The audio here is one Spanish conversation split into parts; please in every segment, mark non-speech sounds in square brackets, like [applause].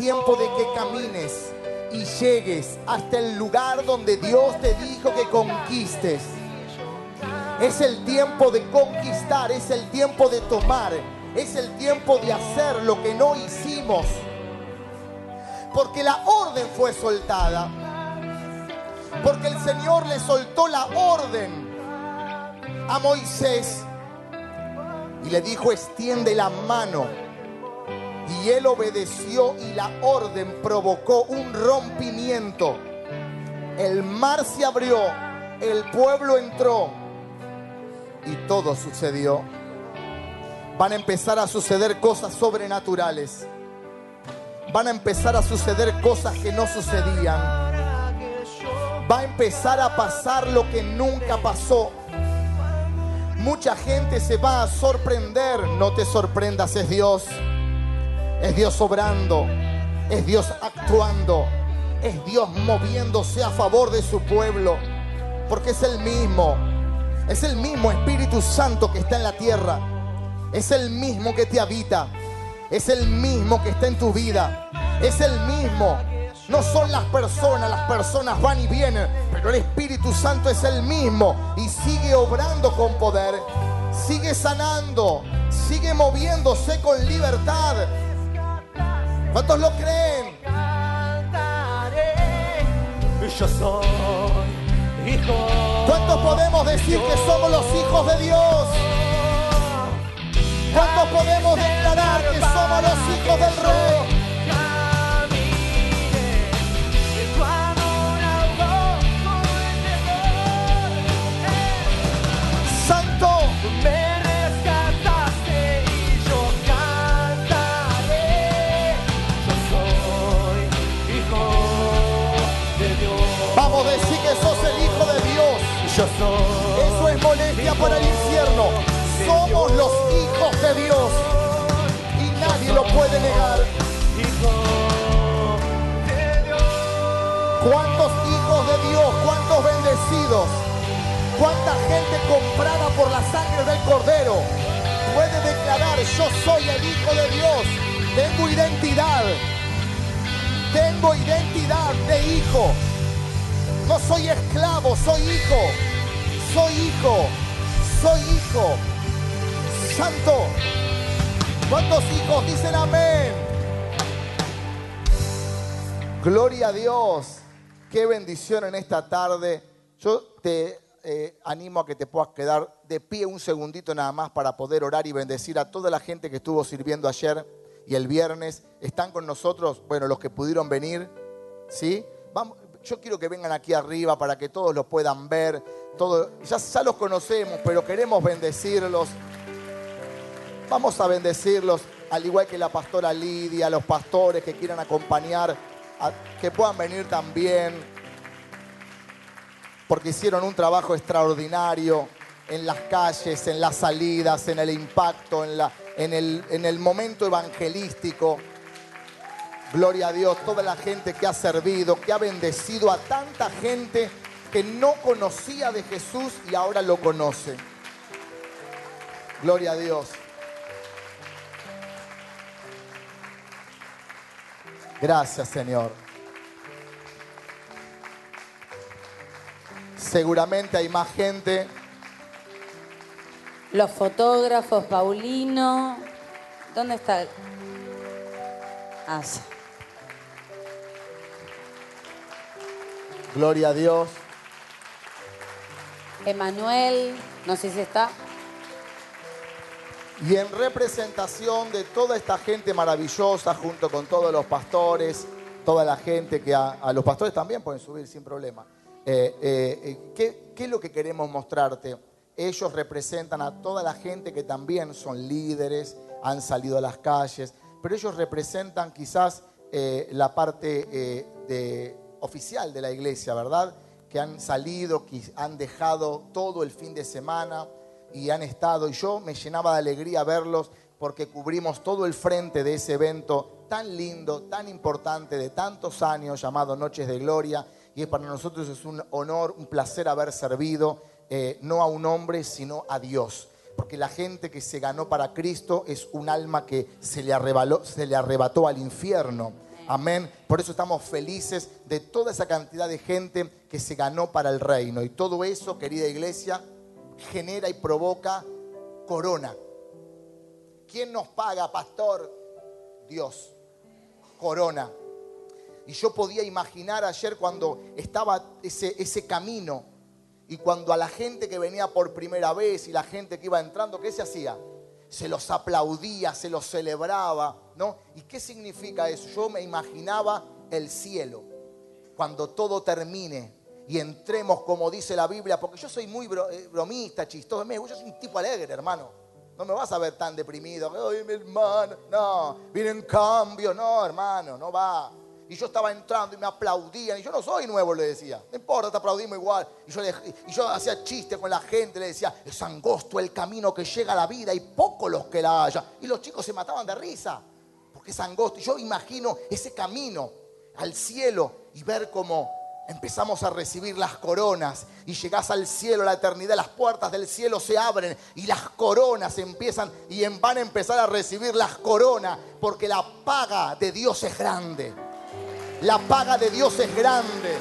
tiempo de que camines y llegues hasta el lugar donde Dios te dijo que conquistes. Es el tiempo de conquistar, es el tiempo de tomar, es el tiempo de hacer lo que no hicimos. Porque la orden fue soltada. Porque el Señor le soltó la orden a Moisés y le dijo, extiende la mano. Y él obedeció y la orden provocó un rompimiento. El mar se abrió, el pueblo entró y todo sucedió. Van a empezar a suceder cosas sobrenaturales. Van a empezar a suceder cosas que no sucedían. Va a empezar a pasar lo que nunca pasó. Mucha gente se va a sorprender. No te sorprendas, es Dios. Es Dios obrando. Es Dios actuando. Es Dios moviéndose a favor de su pueblo. Porque es el mismo. Es el mismo Espíritu Santo que está en la tierra. Es el mismo que te habita. Es el mismo que está en tu vida. Es el mismo. No son las personas, las personas van y vienen, pero el Espíritu Santo es el mismo y sigue obrando con poder, sigue sanando, sigue moviéndose con libertad. ¿Cuántos lo creen? Yo soy hijo. ¿Cuántos podemos decir que somos los hijos de Dios? ¿Cuántos podemos declarar que somos los hijos del Rey? Yo soy. Eso es molestia para el infierno. Somos los hijos de Dios y nadie lo puede negar. Hijo de Dios. ¿Cuántos hijos de Dios? ¿Cuántos bendecidos? ¿Cuánta gente comprada por la sangre del Cordero puede declarar, yo soy el Hijo de Dios? Tengo identidad. Tengo identidad de hijo. No soy esclavo, soy hijo. Soy hijo. Soy hijo. Santo. ¿Cuántos hijos dicen amén? Gloria a Dios. Qué bendición en esta tarde. Yo te eh, animo a que te puedas quedar de pie un segundito nada más para poder orar y bendecir a toda la gente que estuvo sirviendo ayer y el viernes. Están con nosotros, bueno, los que pudieron venir, ¿sí? Vamos, yo quiero que vengan aquí arriba para que todos los puedan ver. Todo, ya, los conocemos, pero queremos bendecirlos. Vamos a bendecirlos, al igual que la pastora Lidia, los pastores que quieran acompañar, que puedan venir también, porque hicieron un trabajo extraordinario en las calles, en las salidas, en el impacto, en el momento evangelístico. Gloria a Dios, toda la gente que ha servido, que ha bendecido a tanta gente que no conocía de Jesús y ahora lo conoce. Gloria a Dios. Gracias, Señor. Seguramente hay más gente. Los fotógrafos, Paulino. ¿Dónde está? Ah, sí. Gloria a Dios. Emanuel, no sé si está. Y en representación de toda esta gente maravillosa, junto con todos los pastores, toda la gente que a, a los pastores también pueden subir sin problema. Eh, eh, eh, ¿qué, qué es lo que queremos mostrarte? Ellos representan a toda la gente que también son líderes, han salido a las calles, pero ellos representan quizás eh, la parte eh, de, oficial de la iglesia, ¿verdad? Que han salido, que han dejado todo el fin de semana y han estado, y yo me llenaba de alegría verlos porque cubrimos todo el frente de ese evento tan lindo, tan importante, de tantos años, llamado Noches de Gloria, y para nosotros es un honor, un placer haber servido, eh, no a un hombre, sino a Dios. Porque la gente que se ganó para Cristo es un alma que se le, arrebaló- se le arrebató al infierno. Amén. Por eso estamos felices de toda esa cantidad de gente que se ganó para el reino. Y todo eso, querida iglesia, genera y provoca corona. ¿Quién nos paga, pastor? Dios. Corona. Y yo podía imaginar ayer cuando estaba ese, camino y cuando a la gente que venía por primera vez y la gente que iba entrando, ¿qué se hacía? Se los aplaudía, se los celebraba, ¿no? ¿Y qué significa eso? Yo me imaginaba el cielo, cuando todo termine y entremos como dice la Biblia, porque yo soy muy eh, bromista, chistoso, yo soy un tipo alegre, hermano. No me vas a ver tan deprimido. Ay, mi hermano. No, vienen cambios. No, hermano, no va. Y yo estaba entrando y me aplaudían. Y yo no soy nuevo, le decía. No importa, te aplaudimos igual. Y yo, le- y yo hacía chistes con la gente. Le decía, es angosto el camino que llega a la vida y pocos los que la haya. Y los chicos se mataban de risa. Es yo imagino ese camino al cielo y ver cómo empezamos a recibir las coronas y llegás al cielo, la eternidad, las puertas del cielo se abren y las coronas empiezan y van a empezar a recibir las coronas porque la paga de Dios es grande. La paga de Dios es grande.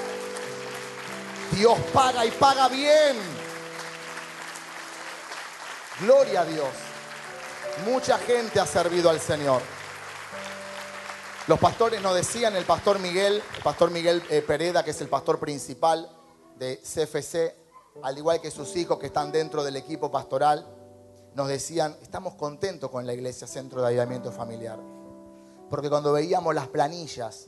Dios paga y paga bien. Gloria a Dios. Mucha gente ha servido al Señor. Los pastores nos decían, el pastor Miguel, el pastor Miguel eh, Pereda, que es el pastor principal de CFC, al igual que sus hijos que están dentro del equipo pastoral, nos decían, estamos contentos con la iglesia Centro de Avivamiento Familiar. Porque cuando veíamos las planillas,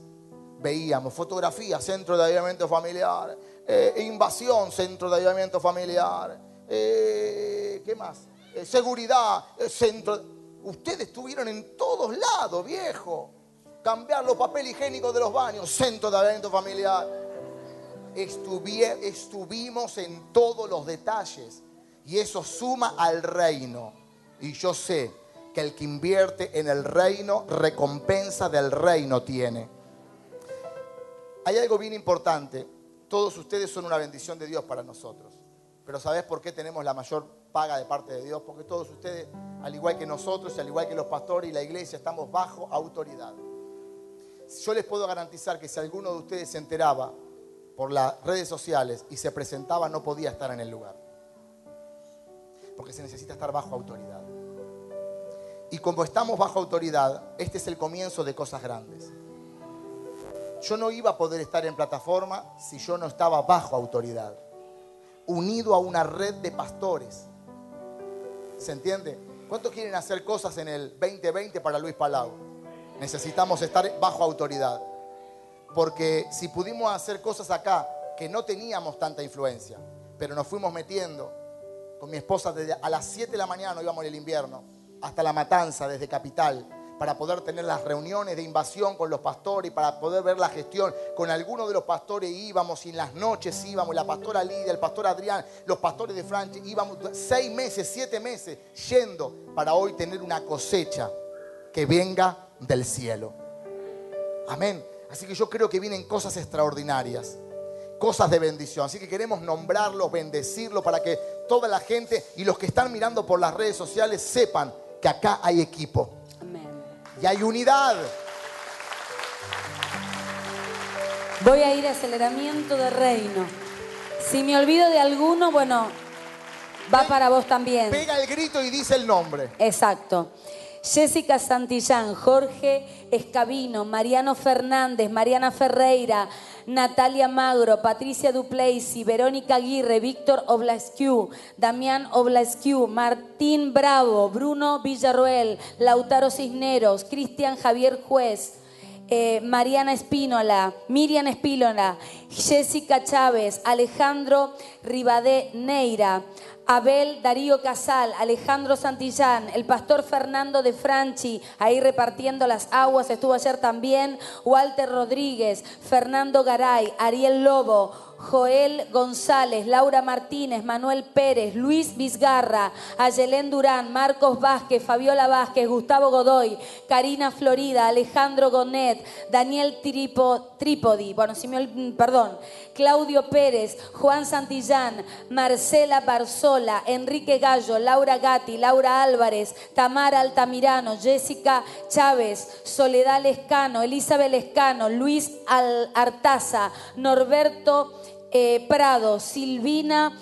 veíamos fotografía, Centro de Avivamiento Familiar, eh, invasión, Centro de Avivamiento Familiar, eh, ¿qué más? Eh, seguridad, centro. Ustedes estuvieron en todos lados, viejo. Cambiar los papel higiénicos de los baños, Centro de Avivamiento Familiar. Estuvie- estuvimos en todos los detalles y eso suma al reino. Y yo sé que el que invierte en el reino, recompensa del reino tiene. Hay algo bien importante. Todos ustedes son una bendición de Dios para nosotros. Pero ¿sabes por qué tenemos la mayor paga de parte de Dios? Porque todos ustedes, al igual que nosotros, y al igual que los pastores y la iglesia, estamos bajo autoridad. Yo les puedo garantizar que si alguno de ustedes se enteraba por las redes sociales y se presentaba, no podía estar en el lugar. Porque se necesita estar bajo autoridad. Y como estamos bajo autoridad, este es el comienzo de cosas grandes. Yo no iba a poder estar en plataforma si yo no estaba bajo autoridad, unido a una red de pastores. ¿Se entiende? ¿Cuántos quieren hacer cosas en el 2020 para Luis Palau? Necesitamos estar bajo autoridad. Porque si pudimos hacer cosas acá que no teníamos tanta influencia, pero nos fuimos metiendo con mi esposa desde a las 7 de la mañana, íbamos en el invierno, hasta la matanza desde Capital, para poder tener las reuniones de invasión con los pastores y para poder ver la gestión. Con algunos de los pastores íbamos y en las noches íbamos, la pastora Lidia, el pastor Adrián, los pastores de Francia, íbamos seis meses, siete meses yendo para hoy tener una cosecha que venga del cielo. Amén. Así que yo creo que vienen cosas extraordinarias, cosas de bendición. Así que queremos nombrarlos, bendecirlos para que toda la gente y los que están mirando por las redes sociales sepan que acá hay equipo Amén. y hay unidad. Voy a ir a aceleramiento de reino. Si me olvido de alguno, bueno, va para vos también. Pega el grito y dice el nombre. Exacto. Jessica Santillán, Jorge Escabino, Mariano Fernández, Mariana Ferreira, Natalia Magro, Patricia Duplessis, Verónica Aguirre, Víctor Oblasquiu, Damián Oblasquiu, Martín Bravo, Bruno Villarroel, Lautaro Cisneros, Cristian Javier Juez, eh, Mariana Espínola, Miriam Espínola, Jessica Chávez, Alejandro Ribadé Neira, Abel Darío Casal, Alejandro Santillán, el pastor Fernando de Franchi, ahí repartiendo las aguas, estuvo ayer también, Walter Rodríguez, Fernando Garay, Ariel Lobo, Joel González, Laura Martínez, Manuel Pérez, Luis Vizgarra, Ayelén Durán, Marcos Vázquez, Fabiola Vázquez, Gustavo Godoy, Karina Florida, Alejandro Gonet, Daniel Tripo- Trípodi, bueno, si perdón, Claudio Pérez, Juan Santillán, Marcela Barzola, Enrique Gallo, Laura Gatti, Laura Álvarez, Tamara Altamirano, Jessica Chávez, Soledad Lescano, Elizabeth Lescano, Luis Artaza, Norberto eh, Prado, Silvina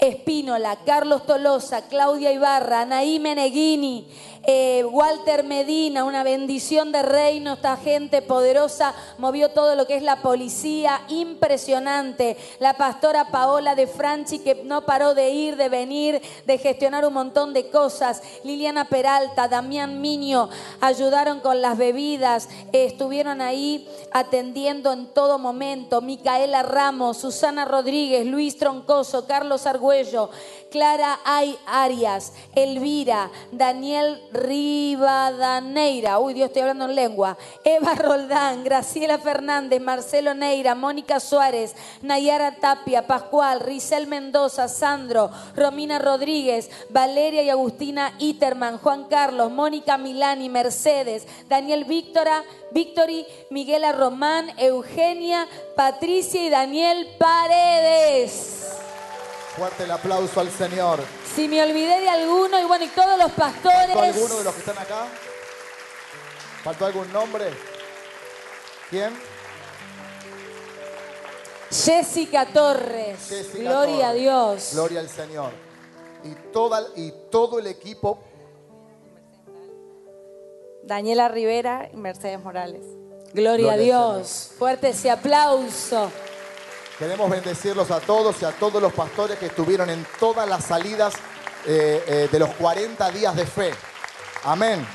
Espínola, Carlos Tolosa, Claudia Ibarra, Anaí Meneghini, eh, Walter Medina, una bendición de reino, esta gente poderosa movió todo lo que es la policía, impresionante. La pastora Paola de Franchi que no paró de ir, de venir, de gestionar un montón de cosas. Liliana Peralta, Damián Miño, ayudaron con las bebidas, estuvieron ahí atendiendo en todo momento. Micaela Ramos, Susana Rodríguez, Luis Troncoso, Carlos Argüello, Clara Ay Arias, Elvira, Daniel Rivadaneira, uy Dios, estoy hablando en lengua, Eva Roldán, Graciela Fernández, Marcelo Neira, Mónica Suárez, Nayara Tapia, Pascual, Risel Mendoza, Sandro, Romina Rodríguez, Valeria y Agustina Iterman, Juan Carlos, Mónica Milani, Mercedes, Daniel Víctora, Victory, Miguela Román, Eugenia, Patricia y Daniel Paredes. Fuerte el aplauso al Señor. Si me olvidé de alguno, y bueno, y todos los pastores. ¿Faltó alguno de los que están acá? ¿Faltó algún nombre? ¿Quién? Jessica Torres. Jessica Gloria Torres. a Dios. Gloria al Señor. Y, toda, y todo el equipo, Daniela Rivera y Mercedes Morales. Gloria a Gloria al Dios. Fuerte ese aplauso. Queremos bendecirlos a todos y a todos los pastores que estuvieron en todas las salidas eh, eh, de los 40 días de fe. Amén.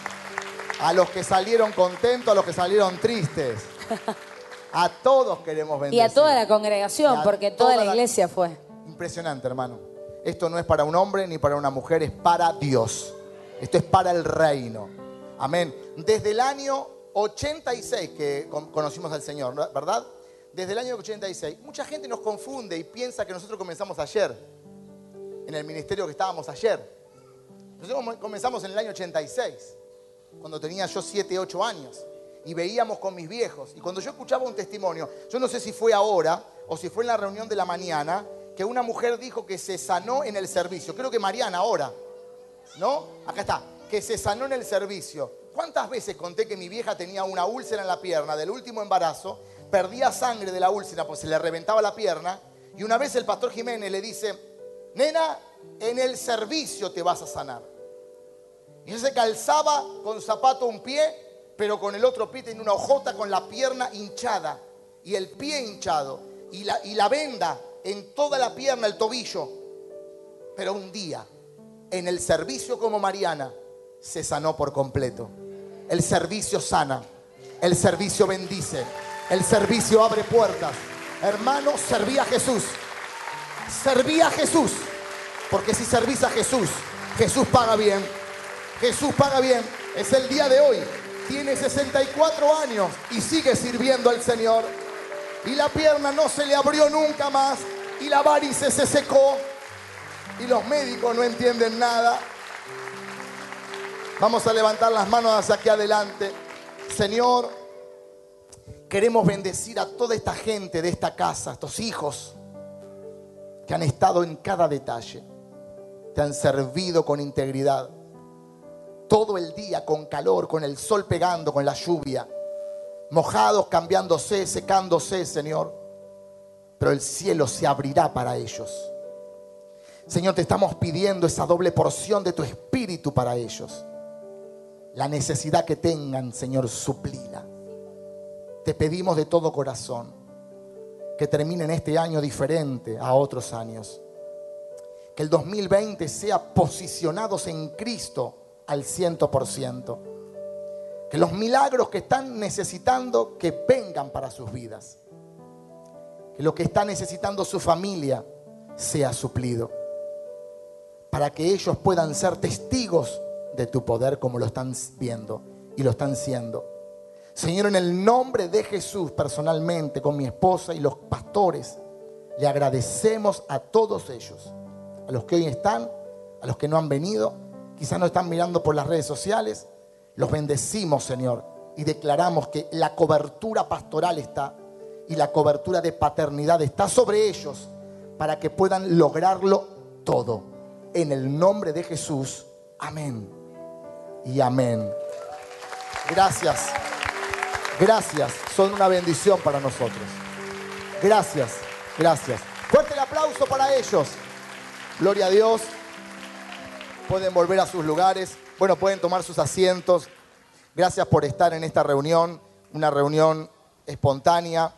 A los que salieron contentos, a los que salieron tristes. A todos queremos Y bendecir. a toda la Y congregación, porque toda toda la la- iglesia fue. Impresionante, hermano. Esto no es para un hombre ni para una mujer, es para Dios. Esto es para el reino. Amén. Desde el año 86 que con- conocimos al Señor. ¿verdad? Desde el año 86. Mucha gente nos confunde y piensa que nosotros comenzamos ayer, en el ministerio que estábamos ayer. Nosotros comenzamos en el año 86, cuando tenía yo 7, 8 años. Y veíamos con mis viejos. Y cuando yo escuchaba un testimonio, yo no sé si fue ahora o si fue en la reunión de la mañana, que una mujer dijo que se sanó en el servicio. Creo que Mariana ahora. ¿No? Acá está. Que se sanó en el servicio. ¿Cuántas veces conté que mi vieja tenía una úlcera en la pierna del último embarazo? Perdía sangre de la úlcera, pues se le reventaba la pierna. Y una vez el pastor Jiménez le dice, nena, en el servicio te vas a sanar. Y se calzaba con zapato un pie, pero con el otro pie tenía una hojota con la pierna hinchada y el pie hinchado y la, y la venda en toda la pierna, el tobillo. Pero un día, en el servicio como Mariana, se sanó por completo. El servicio sana, el servicio bendice, el servicio abre puertas. Hermano, serví a Jesús. Serví a Jesús. Porque si servís a Jesús, Jesús paga bien. Jesús paga bien. Es el día de hoy. Tiene 64 años y sigue sirviendo al Señor. Y la pierna no se le abrió nunca más. Y la varice se secó. Y los médicos no entienden nada. Vamos a levantar las manos hacia aquí adelante. Señor, queremos bendecir a toda esta gente de esta casa, estos hijos que han estado en cada detalle. Te han servido con integridad. Todo el día con calor, con el sol pegando, con la lluvia. Mojados, cambiándose, secándose, Señor. Pero el cielo se abrirá para ellos. Señor, te estamos pidiendo esa doble porción de tu espíritu para ellos. La necesidad que tengan, Señor, suplila. Te pedimos de todo corazón que terminen este año diferente a otros años. Que el 2020 sea posicionados en Cristo al ciento por ciento. Que los milagros que están necesitando que vengan para sus vidas. Que lo que está necesitando su familia sea suplido. Para que ellos puedan ser testigos de tu poder como lo están viendo y lo están siendo. Señor, en el nombre de Jesús, personalmente, con mi esposa y los pastores, le agradecemos a todos ellos, a los que hoy están, a los que no han venido, quizás no están mirando por las redes sociales, los bendecimos, Señor, y declaramos que la cobertura pastoral está y la cobertura de paternidad está sobre ellos para que puedan lograrlo todo. En el nombre de Jesús, amén y amén. Gracias, gracias, son una bendición para nosotros. Gracias, gracias. Fuerte el aplauso para ellos. Gloria a Dios. Pueden volver a sus lugares. Bueno, pueden tomar sus asientos. Gracias por estar en esta reunión, una reunión espontánea,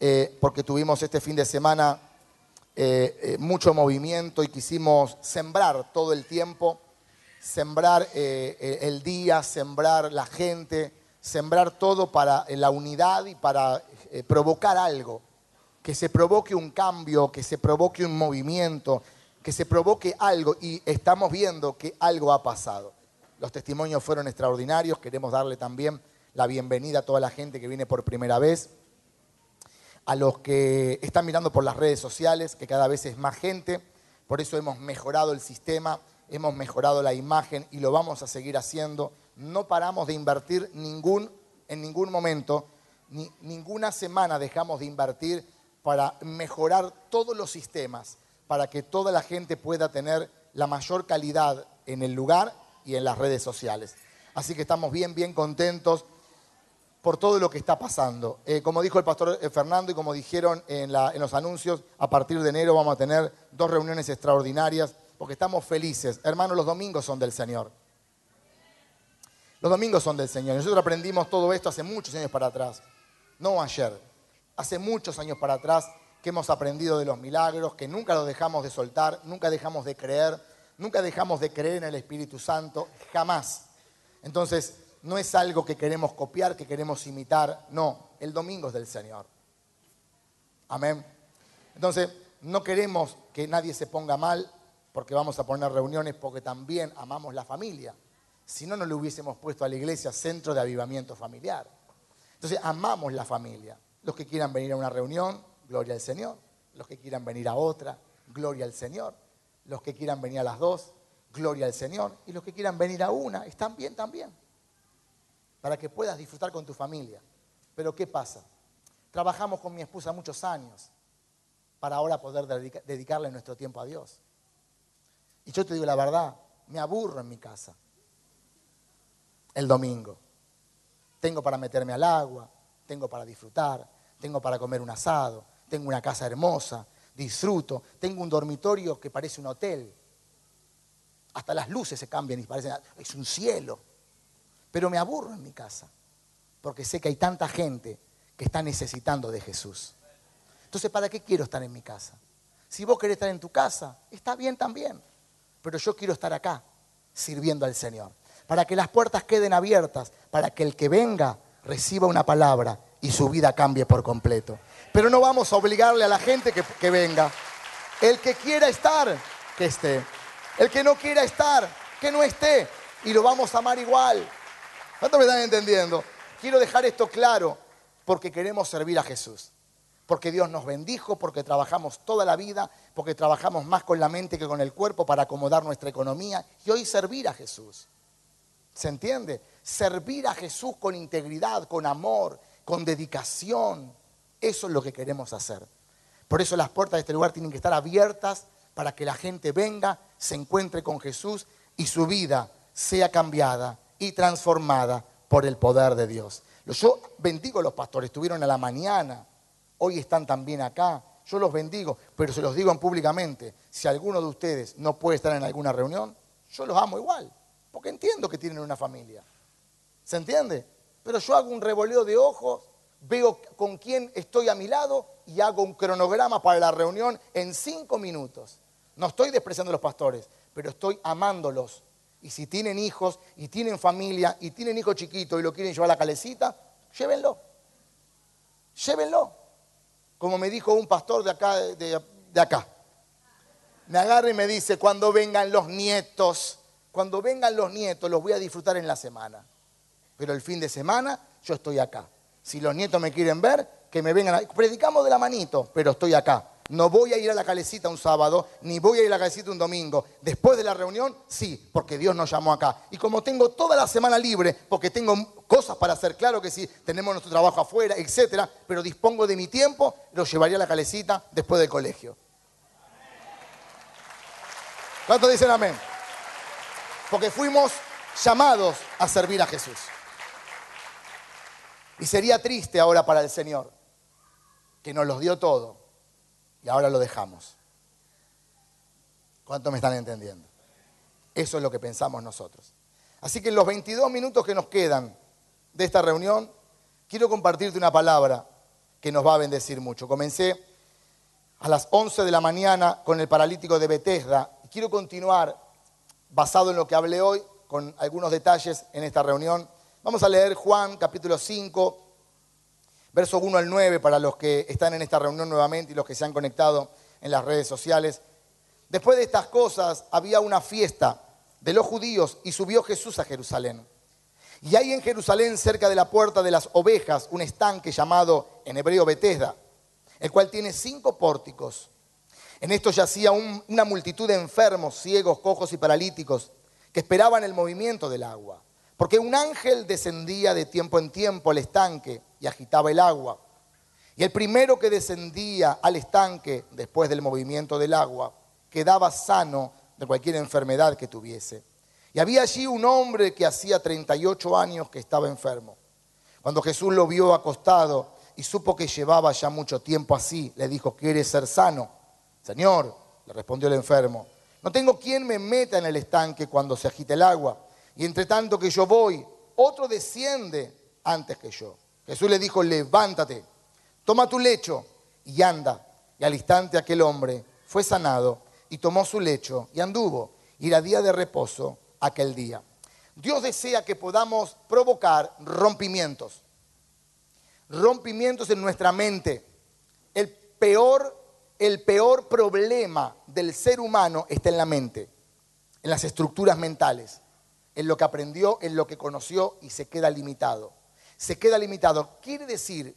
eh, porque tuvimos este fin de semana eh, eh, mucho movimiento y quisimos sembrar todo el tiempo, sembrar el día, sembrar la gente, sembrar todo para la unidad y para provocar algo, que se provoque un cambio, que se provoque un movimiento, que se provoque algo. Y estamos viendo que algo ha pasado. Los testimonios fueron extraordinarios, queremos darle también la bienvenida a toda la gente que viene por primera vez, a los que están mirando por las redes sociales, que cada vez es más gente, por eso hemos mejorado el sistema, hemos mejorado la imagen y lo vamos a seguir haciendo. No paramos de invertir en ningún momento, ni, ninguna semana dejamos de invertir para mejorar todos los sistemas, para que toda la gente pueda tener la mayor calidad en el lugar y en las redes sociales. Así que estamos bien, bien contentos por todo lo que está pasando. Eh, como dijo el pastor eh, Fernando y como dijeron en, en los anuncios, a partir de enero vamos a tener dos reuniones extraordinarias porque estamos felices. Hermanos, los domingos son del Señor. Los domingos son del Señor. Nosotros aprendimos todo esto hace muchos años para atrás, no ayer. Hace muchos años para atrás que hemos aprendido de los milagros, que nunca los dejamos de soltar, nunca dejamos de creer, Nunca dejamos de creer en el Espíritu Santo, jamás. Entonces, no es algo que queremos copiar, que queremos imitar, no, el domingo es del Señor. Amén. Entonces, no queremos que nadie se ponga mal porque vamos a poner reuniones porque también amamos la familia. Si no, no le hubiésemos puesto a la iglesia centro de avivamiento familiar. Entonces, amamos la familia. Los que quieran venir a una reunión, gloria al Señor. Los que quieran venir a otra, gloria al Señor. Los que quieran venir a las dos, gloria al Señor. Y los que quieran venir a una, están bien también. Para que puedas disfrutar con tu familia. Pero ¿qué pasa? Trabajamos con mi esposa muchos años para ahora poder dedicarle nuestro tiempo a Dios. Y yo te digo la verdad, me aburro en mi casa el domingo. Tengo para meterme al agua, tengo para disfrutar, tengo para comer un asado, tengo una casa hermosa, disfruto. Tengo un dormitorio que parece un hotel. Hasta las luces se cambian y parecen, es un cielo. Pero me aburro en mi casa, porque sé que hay tanta gente que está necesitando de Jesús. Entonces, ¿para qué quiero estar en mi casa? Si vos querés estar en tu casa, está bien también. Pero yo quiero estar acá, sirviendo al Señor. Para que las puertas queden abiertas, para que el que venga reciba una palabra y su vida cambie por completo. Pero no vamos a obligarle a la gente que, venga. El que quiera estar, que esté. El que no quiera estar, que no esté. Y lo vamos a amar igual. ¿Cuánto me están entendiendo? Quiero dejar esto claro porque queremos servir a Jesús. Porque Dios nos bendijo, porque trabajamos toda la vida, porque trabajamos más con la mente que con el cuerpo para acomodar nuestra economía y hoy servir a Jesús. ¿Se entiende? Servir a Jesús con integridad, con amor, con dedicación. Eso es lo que queremos hacer. Por eso las puertas de este lugar tienen que estar abiertas para que la gente venga, se encuentre con Jesús y su vida sea cambiada y transformada por el poder de Dios. Yo bendigo a los pastores, estuvieron a la mañana, hoy están también acá. Yo los bendigo, pero se los digo públicamente. Si alguno de ustedes no puede estar en alguna reunión, yo los amo igual, porque entiendo que tienen una familia. ¿Se entiende? Pero yo hago un revoleo de ojos, veo con quién estoy a mi lado y hago un cronograma para la reunión en cinco minutos. No estoy despreciando a los pastores, pero estoy amándolos. Y si tienen hijos y tienen familia y tienen hijos chiquitos y lo quieren llevar a la calecita, llévenlo. Llévenlo. Como me dijo un pastor de acá, de, de acá. Me agarra y me dice, cuando vengan los nietos, cuando vengan los nietos, los voy a disfrutar en la semana. Pero el fin de semana yo estoy acá. Si los nietos me quieren ver, que me vengan. A... Predicamos de la manito, pero estoy acá. No voy a ir a la calecita un sábado, ni voy a ir a la calecita un domingo. Después de la reunión, sí, porque Dios nos llamó acá. Y como tengo toda la semana libre, porque tengo cosas para hacer, claro que sí, tenemos nuestro trabajo afuera, etcétera, pero dispongo de mi tiempo, lo llevaría a la calecita después del colegio. ¿Cuántos dicen amén? Porque fuimos llamados a servir a Jesús. Y sería triste ahora para el Señor, que nos los dio todo y ahora lo dejamos. ¿Cuántos me están entendiendo? Eso es lo que pensamos nosotros. Así que en los 22 minutos que nos quedan de esta reunión, quiero compartirte una palabra que nos va a bendecir mucho. Comencé a las 11 de la mañana con el paralítico de Bethesda y quiero continuar basado en lo que hablé hoy con algunos detalles en esta reunión. Vamos a leer Juan capítulo 5, verso 1 al 9 para los que están en esta reunión nuevamente y los que se han conectado en las redes sociales. Después de estas cosas había una fiesta de los judíos y subió Jesús a Jerusalén. Y hay en Jerusalén, cerca de la puerta de las ovejas, un estanque llamado en hebreo Betesda, el cual tiene cinco pórticos. En esto yacía una multitud de enfermos, ciegos, cojos y paralíticos que esperaban el movimiento del agua. Porque un ángel descendía de tiempo en tiempo al estanque y agitaba el agua. Y el primero que descendía al estanque después del movimiento del agua quedaba sano de cualquier enfermedad que tuviese. Y había allí un hombre que hacía 38 años que estaba enfermo. Cuando Jesús lo vio acostado y supo que llevaba ya mucho tiempo así, le dijo, ¿quieres ser sano? Señor, le respondió el enfermo, no tengo quien me meta en el estanque cuando se agite el agua. Y entre tanto que yo voy, otro desciende antes que yo. Jesús le dijo, levántate, toma tu lecho y anda. Y al instante aquel hombre fue sanado y tomó su lecho y anduvo. Y era día de reposo aquel día. Dios desea que podamos provocar rompimientos. Rompimientos en nuestra mente. El peor, el peor problema del ser humano está en la mente, en las estructuras mentales, en lo que aprendió, en lo que conoció y se queda limitado se queda limitado. Quiere decir,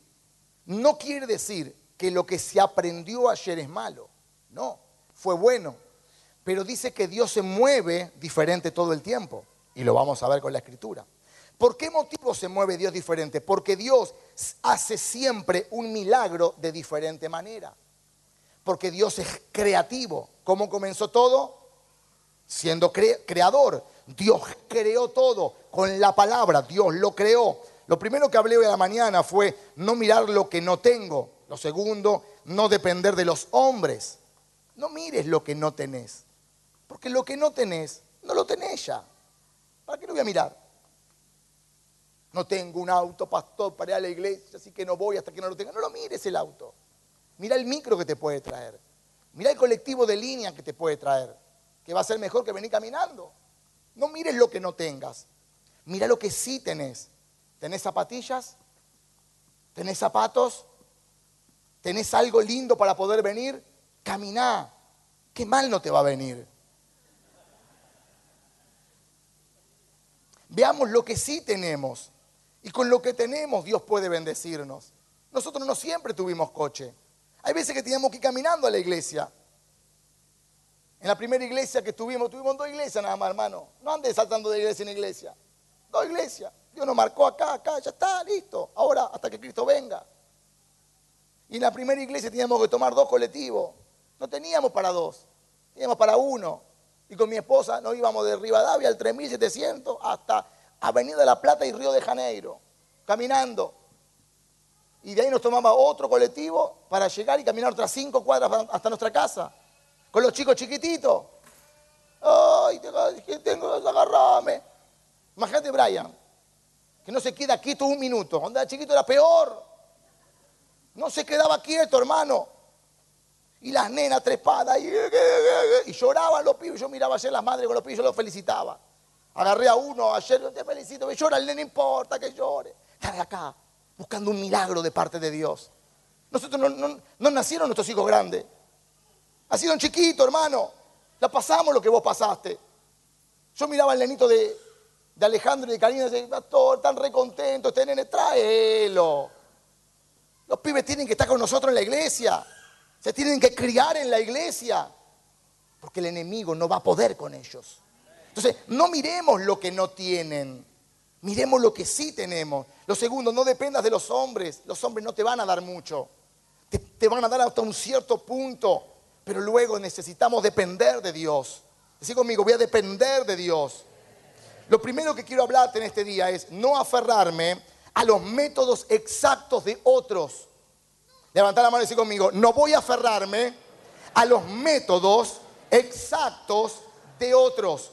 no quiere decir que lo que se aprendió ayer es malo. No, fue bueno. Pero dice que Dios se mueve diferente todo el tiempo. Y lo vamos a ver con la escritura. ¿Por qué motivo se mueve Dios diferente? Porque Dios hace siempre un milagro de diferente manera. Porque Dios es creativo. ¿Cómo comenzó todo? Siendo creador. Dios creó todo con la palabra. Dios lo creó. Lo primero que hablé hoy a la mañana fue no mirar lo que no tengo. Lo segundo, no depender de los hombres. No mires lo que no tenés. Porque lo que no tenés, no lo tenés ya. ¿Para qué lo voy a mirar? No tengo un auto, pastor, para ir a la iglesia, así que no voy hasta que no lo tenga. No lo mires el auto. Mira el micro que te puede traer. Mira el colectivo de línea que te puede traer. Que va a ser mejor que venir caminando. No mires lo que no tengas. Mira lo que sí tenés. ¿Tenés zapatillas? ¿Tenés zapatos? ¿Tenés algo lindo para poder venir? Caminá. Qué mal no te va a venir. Veamos lo que sí tenemos. Y con lo que tenemos Dios puede bendecirnos. Nosotros no siempre tuvimos coche. Hay veces que teníamos que ir caminando a la iglesia. En la primera iglesia que tuvimos, tuvimos dos iglesias nada más, hermano. No andes saltando de iglesia en iglesia. Dos iglesias. Dios nos marcó acá, acá, ya está, listo. Ahora, hasta que Cristo venga. Y en la primera iglesia teníamos que tomar dos colectivos. No teníamos para dos, teníamos para uno. Y con mi esposa nos íbamos de Rivadavia al 3700 hasta Avenida de la Plata y Río de Janeiro, caminando. Y de ahí nos tomaba otro colectivo para llegar y caminar otras cinco cuadras hasta nuestra casa. Con los chicos chiquititos. Ay, tengo que agarrarme. Imagínate, Brian, que no se queda quieto un minuto. Cuando era chiquito era peor. No se quedaba quieto, hermano. Y las nenas trepadas y, y lloraban los pibes. Yo miraba ayer las madres con los pibes, yo los felicitaba. Agarré a uno ayer, te felicito, me llora el nene, importa que llore. Está acá, buscando un milagro de parte de Dios. Nosotros no, no nacieron nuestros hijos grandes. Ha sido un chiquito, hermano. La pasamos lo que vos pasaste. Yo miraba al nenito de, de Alejandro y de Karina, dicen, pastor, están recontentos, este nene, tráelo. Los pibes tienen que estar con nosotros en la iglesia. Se tienen que criar en la iglesia. Porque el enemigo no va a poder con ellos. Entonces, no miremos lo que no tienen. Miremos lo que sí tenemos. Lo segundo, no dependas de los hombres. Los hombres no te van a dar mucho. Te, van a dar hasta un cierto punto. Pero luego necesitamos depender de Dios. Decí conmigo, voy a depender de Dios. Lo primero que quiero hablarte en este día es no aferrarme a los métodos exactos de otros. Levantar la mano y decir conmigo, no voy a aferrarme a los métodos exactos de otros.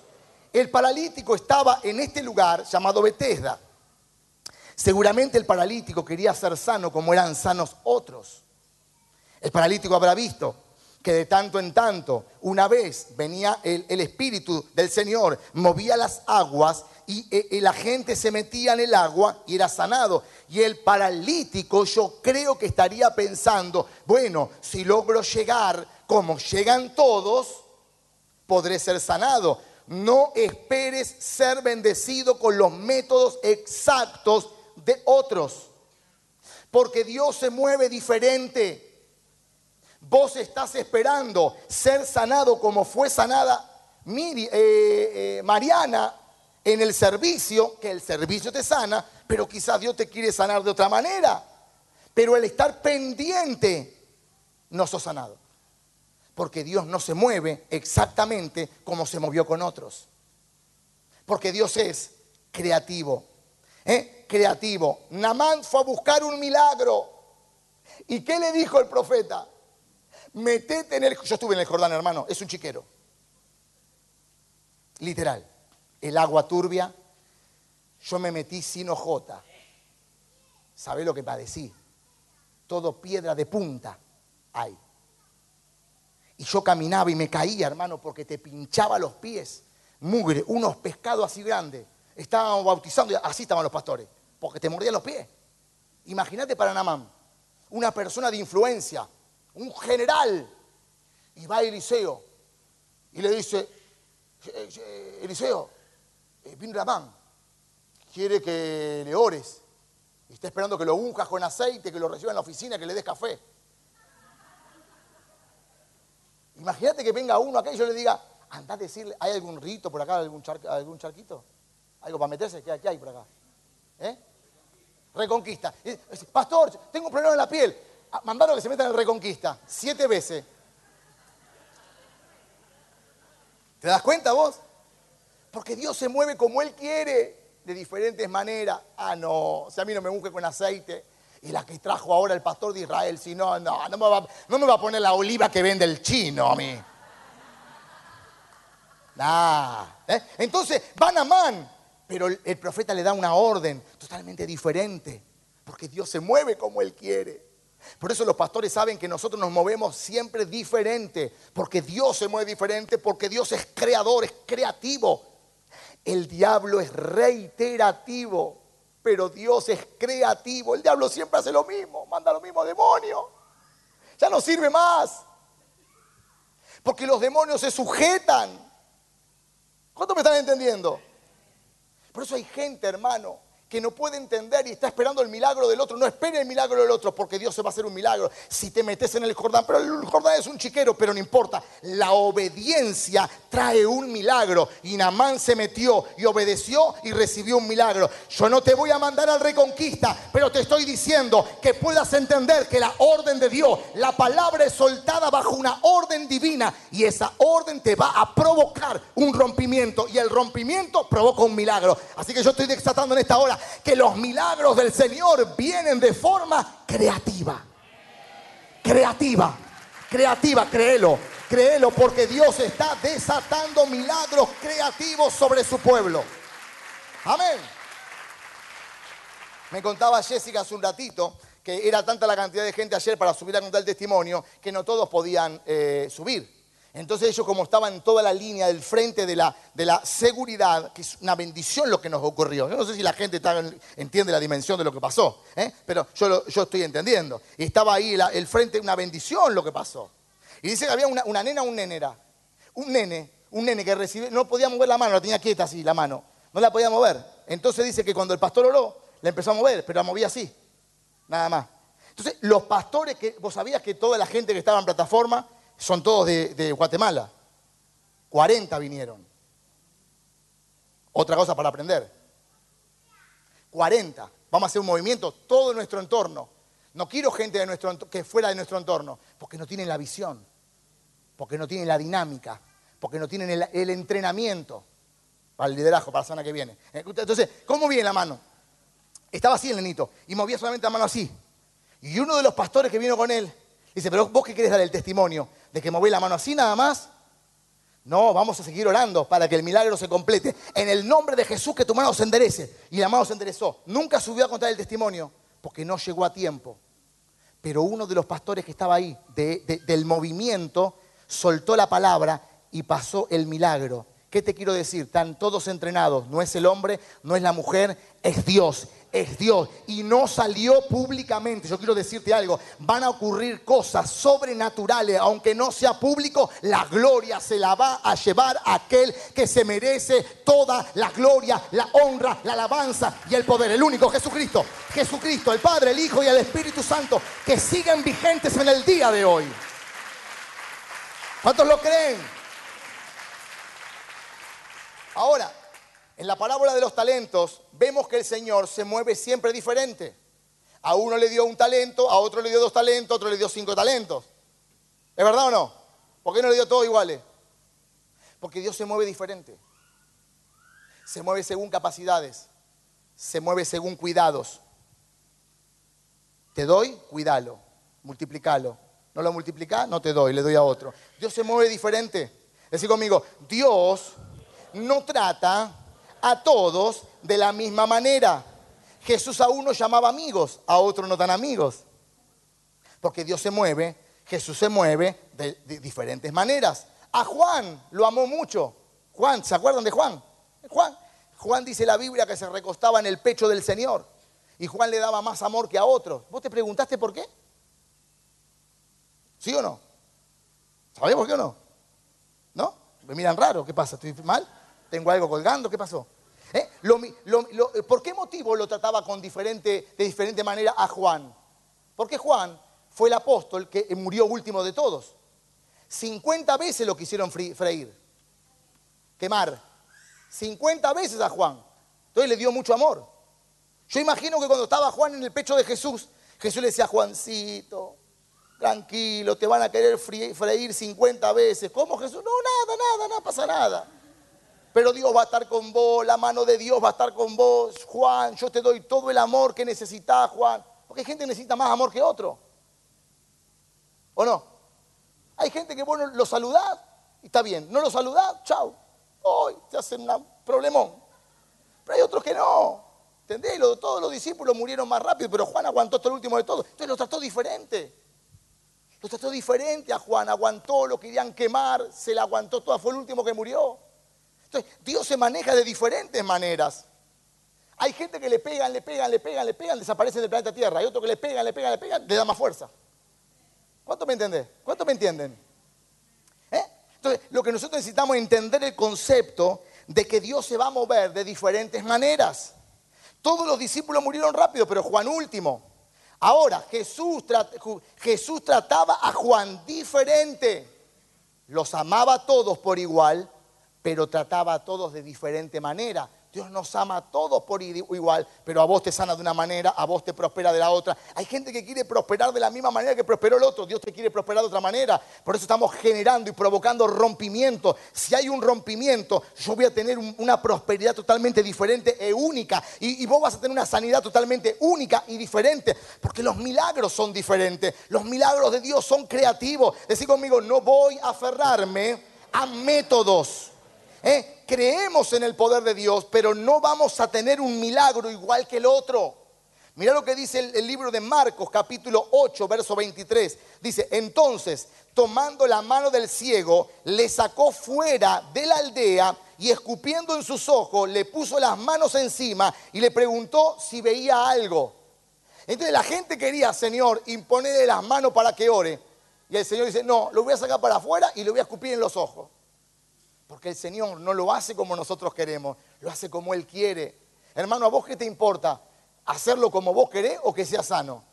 El paralítico estaba en este lugar llamado Bethesda. Seguramente el paralítico quería ser sano como eran sanos otros. El paralítico habrá visto que de tanto en tanto, una vez venía el, el Espíritu del Señor, movía las aguas y, eh, eh, la gente se metía en el agua y era sanado. Y el paralítico yo creo que estaría pensando, bueno, si logro llegar como llegan todos, podré ser sanado. No esperes ser bendecido con los métodos exactos de otros, porque Dios se mueve diferente. Vos estás esperando ser sanado como fue sanada eh, eh, Mariana en el servicio, que el servicio te sana, pero quizás Dios te quiere sanar de otra manera. Pero el estar pendiente no sos sanado. Porque Dios no se mueve exactamente como se movió con otros. Porque Dios es creativo. ¿eh? Creativo. Namán fue a buscar un milagro. ¿Y qué le dijo el profeta? Metete en el... Yo estuve en el Jordán, hermano. Es un chiquero. Literal. El agua turbia. Yo me metí sin ojota. ¿Sabe lo que padecí? Todo piedra de punta hay. Y yo caminaba y me caía, hermano, porque te pinchaba los pies. Mugre, unos pescados así grandes. Estábamos bautizando, y así estaban los pastores, porque te mordían los pies. Imagínate para Namán, una persona de influencia, un general. Y va Eliseo y le dice, "Eh, eh, Eliseo, eh, vino Namán, quiere que le ores. Y está esperando que lo unjas con aceite, que lo reciba en la oficina, que le des café. Imagínate que venga uno acá y yo le diga, anda a decirle, ¿hay algún rito por acá, algún, algún charquito? ¿Algo para meterse? ¿Qué, hay por acá? ¿Eh? Reconquista. Pastor, tengo un problema en la piel. Ah, Mandaron que se metan en Reconquista. Siete veces. ¿Te das cuenta vos? Porque Dios se mueve como Él quiere, de diferentes maneras. Ah, no, si a mí no me unge con aceite. Y la que trajo ahora el pastor de Israel, si no, no, no me va, no me va a poner la oliva que vende el chino a mí. Nah. ¿eh? Entonces van a Man, pero el, el profeta le da una orden totalmente diferente, porque Dios se mueve como Él quiere. Por eso los pastores saben que nosotros nos movemos siempre diferente, porque Dios se mueve diferente, porque Dios es creador, es creativo. El diablo es reiterativo, pero Dios es creativo. El diablo siempre hace lo mismo, manda lo mismo demonio. Ya no sirve más, porque los demonios se sujetan. ¿Cuánto me están entendiendo? Por eso hay gente, hermano, que no puede entender y está esperando el milagro del otro. No espere el milagro del otro porque Dios se va a hacer un milagro. Si te metes en el Jordán, pero el Jordán es un chiquero, pero no importa. La obediencia trae un milagro. Y Namán se metió y obedeció y recibió un milagro. Yo no te voy a mandar al reconquista, pero te estoy diciendo que puedas entender que la orden de Dios, la palabra es soltada bajo una orden divina y esa orden te va a provocar un rompimiento y el rompimiento provoca un milagro. Así que yo estoy desatando en esta hora que los milagros del Señor vienen de forma creativa. Creativa, creativa, créelo, créelo porque Dios está desatando milagros creativos sobre su pueblo. Amén. Me contaba Jessica hace un ratito que era tanta la cantidad de gente ayer para subir a contar el testimonio que no todos podían eh, subir. Entonces ellos como estaban en toda la línea del frente de la, de la seguridad, que es una bendición lo que nos ocurrió. Yo no sé si la gente entiende la dimensión de lo que pasó, ¿eh? pero yo, yo estoy entendiendo. Y estaba ahí el frente, una bendición lo que pasó. Y dice que había una, una nena, un nene era. Un nene, un nene que recibe, no podía mover la mano, la tenía quieta así la mano. No No la podía mover. Entonces dice que cuando el pastor oró, la empezó a mover, pero la movía así. Nada más. Entonces, los pastores que, vos sabías que toda la gente que estaba en plataforma son todos de, Guatemala. 40 vinieron. Otra cosa para aprender. 40. Vamos a hacer un movimiento, todo nuestro entorno. No quiero gente de nuestro, que fuera de nuestro entorno, porque no tienen la visión, porque no tienen la dinámica, porque no tienen el, el entrenamiento para el liderazgo, para la semana que viene. Entonces, ¿cómo viene la mano? Estaba así el nenito y movía solamente la mano así. Y uno de los pastores que vino con él dice, pero vos qué querés dar el testimonio de que moví la mano así nada más. No, vamos a seguir orando para que el milagro se complete. En el nombre de Jesús que tu mano se enderece. Y la mano se enderezó. Nunca subió a contar el testimonio porque no llegó a tiempo. Pero uno de los pastores que estaba ahí, de- de- del movimiento, soltó la palabra y pasó el milagro. ¿Qué te quiero decir? Están todos entrenados. No es el hombre, no es la mujer, es Dios. Es Dios. Y no salió públicamente. Yo quiero decirte algo. Van a ocurrir cosas sobrenaturales. Aunque no sea público, la gloria se la va a llevar aquel que se merece toda la gloria, la honra, la alabanza y el poder. El único, Jesucristo. Jesucristo, el Padre, el Hijo y el Espíritu Santo, que siguen vigentes en el día de hoy. ¿Cuántos lo creen? Ahora, en la parábola de los talentos, vemos que el Señor se mueve siempre diferente. A uno le dio un talento, a otro le dio dos talentos, a otro le dio cinco talentos. ¿Es verdad o no? ¿Por qué no le dio todos iguales? Porque Dios se mueve diferente. Se mueve según capacidades. Se mueve según cuidados. Te doy, cuídalo. Multiplicalo. No lo multiplicás, no te doy, le doy a otro. Dios se mueve diferente. Decir conmigo, Dios no trata a todos de la misma manera. Jesús a uno llamaba amigos, a otro no tan amigos. Porque Dios se mueve, Jesús se mueve de, de diferentes maneras. A Juan lo amó mucho. Juan, ¿se acuerdan de Juan? Juan, Juan dice la Biblia que se recostaba en el pecho del Señor. Y Juan le daba más amor que a otros. ¿Vos te preguntaste por qué? ¿Sí o no? ¿Sabés por qué o no? ¿No? Me miran raro. ¿Qué pasa? ¿Estoy mal? ¿Tengo algo colgando? ¿Qué pasó? ¿Eh? ¿Por qué motivo lo trataba con diferente, de diferente manera a Juan? Porque Juan fue el apóstol que murió último de todos. 50 veces lo quisieron freír, quemar. 50 veces a Juan. Entonces le dio mucho amor. Yo imagino que cuando estaba Juan en el pecho de Jesús, Jesús le decía, Juancito, tranquilo, te van a querer freír 50 veces. ¿Cómo Jesús? No, nada, nada, no pasa nada. Pero Dios va a estar con vos, la mano de Dios va a estar con vos. Juan, yo te doy todo el amor que necesitas, Juan. Porque hay gente que necesita más amor que otro. ¿O no? Hay gente que, bueno, lo saludás y está bien. No lo saludás, chao. Hoy te hacen un problemón. Pero hay otros que no. ¿Entendés? Todos los discípulos murieron más rápido, pero Juan aguantó hasta el último de todos. Entonces lo trató diferente. Lo trató diferente a Juan. Aguantó, lo querían quemar, se la aguantó toda. Fue el último que murió. Entonces, Dios se maneja de diferentes maneras. Hay gente que le pegan, le pegan, le pegan, le pegan, desaparecen del planeta Tierra. Hay otro que le pegan, le pegan, le pegan, le da más fuerza. ¿Cuánto me entendés? ¿Cuánto me entienden? ¿Eh? Entonces, lo que nosotros necesitamos es entender el concepto de que Dios se va a mover de diferentes maneras. Todos los discípulos murieron rápido, pero Juan último. Ahora, Jesús, Jesús trataba a Juan diferente. Los amaba a todos por igual, pero trataba a todos de diferente manera. Dios nos ama a todos por igual, pero a vos te sana de una manera, a vos te prospera de la otra. Hay gente que quiere prosperar de la misma manera que prosperó el otro. Dios te quiere prosperar de otra manera. Por eso estamos generando y provocando rompimiento. Si hay un rompimiento, yo voy a tener un- una prosperidad totalmente diferente e única. Y, y vos vas a tener una sanidad totalmente única y diferente. Porque los milagros son diferentes. Los milagros de Dios son creativos. Decir conmigo, no voy a aferrarme a métodos. ¿Eh? Creemos en el poder de Dios, pero no vamos a tener un milagro igual que el otro. Mira lo que dice el, el libro de Marcos, capítulo 8, verso 23. Dice, entonces, tomando la mano del ciego, le sacó fuera de la aldea y escupiendo en sus ojos, le puso las manos encima y le preguntó si veía algo. Entonces la gente quería, Señor, imponerle las manos para que ore. Y el Señor dice, no, lo voy a sacar para afuera y lo voy a escupir en los ojos. Porque el Señor no lo hace como nosotros queremos, lo hace como Él quiere. Hermano, ¿a vos qué te importa? ¿Hacerlo como vos querés o que sea sano?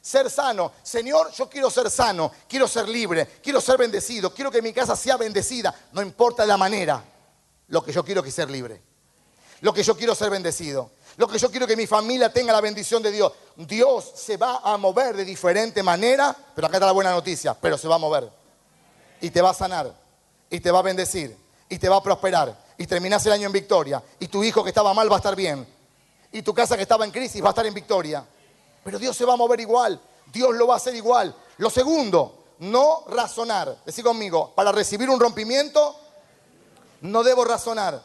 Ser sano. Señor, yo quiero ser sano, quiero ser libre, quiero ser bendecido, quiero que mi casa sea bendecida. No importa la manera, lo que yo quiero que ser libre. Lo que yo quiero ser bendecido. Lo que yo quiero que mi familia tenga la bendición de Dios. Dios se va a mover de diferente manera, pero acá está la buena noticia, pero se va a mover. Y te va a sanar, y te va a bendecir, y te va a prosperar, y terminás el año en victoria, y tu hijo que estaba mal va a estar bien, y tu casa que estaba en crisis va a estar en victoria. Pero Dios se va a mover igual, Dios lo va a hacer igual. Lo segundo, no razonar. Decí conmigo, para recibir un rompimiento, no debo razonar.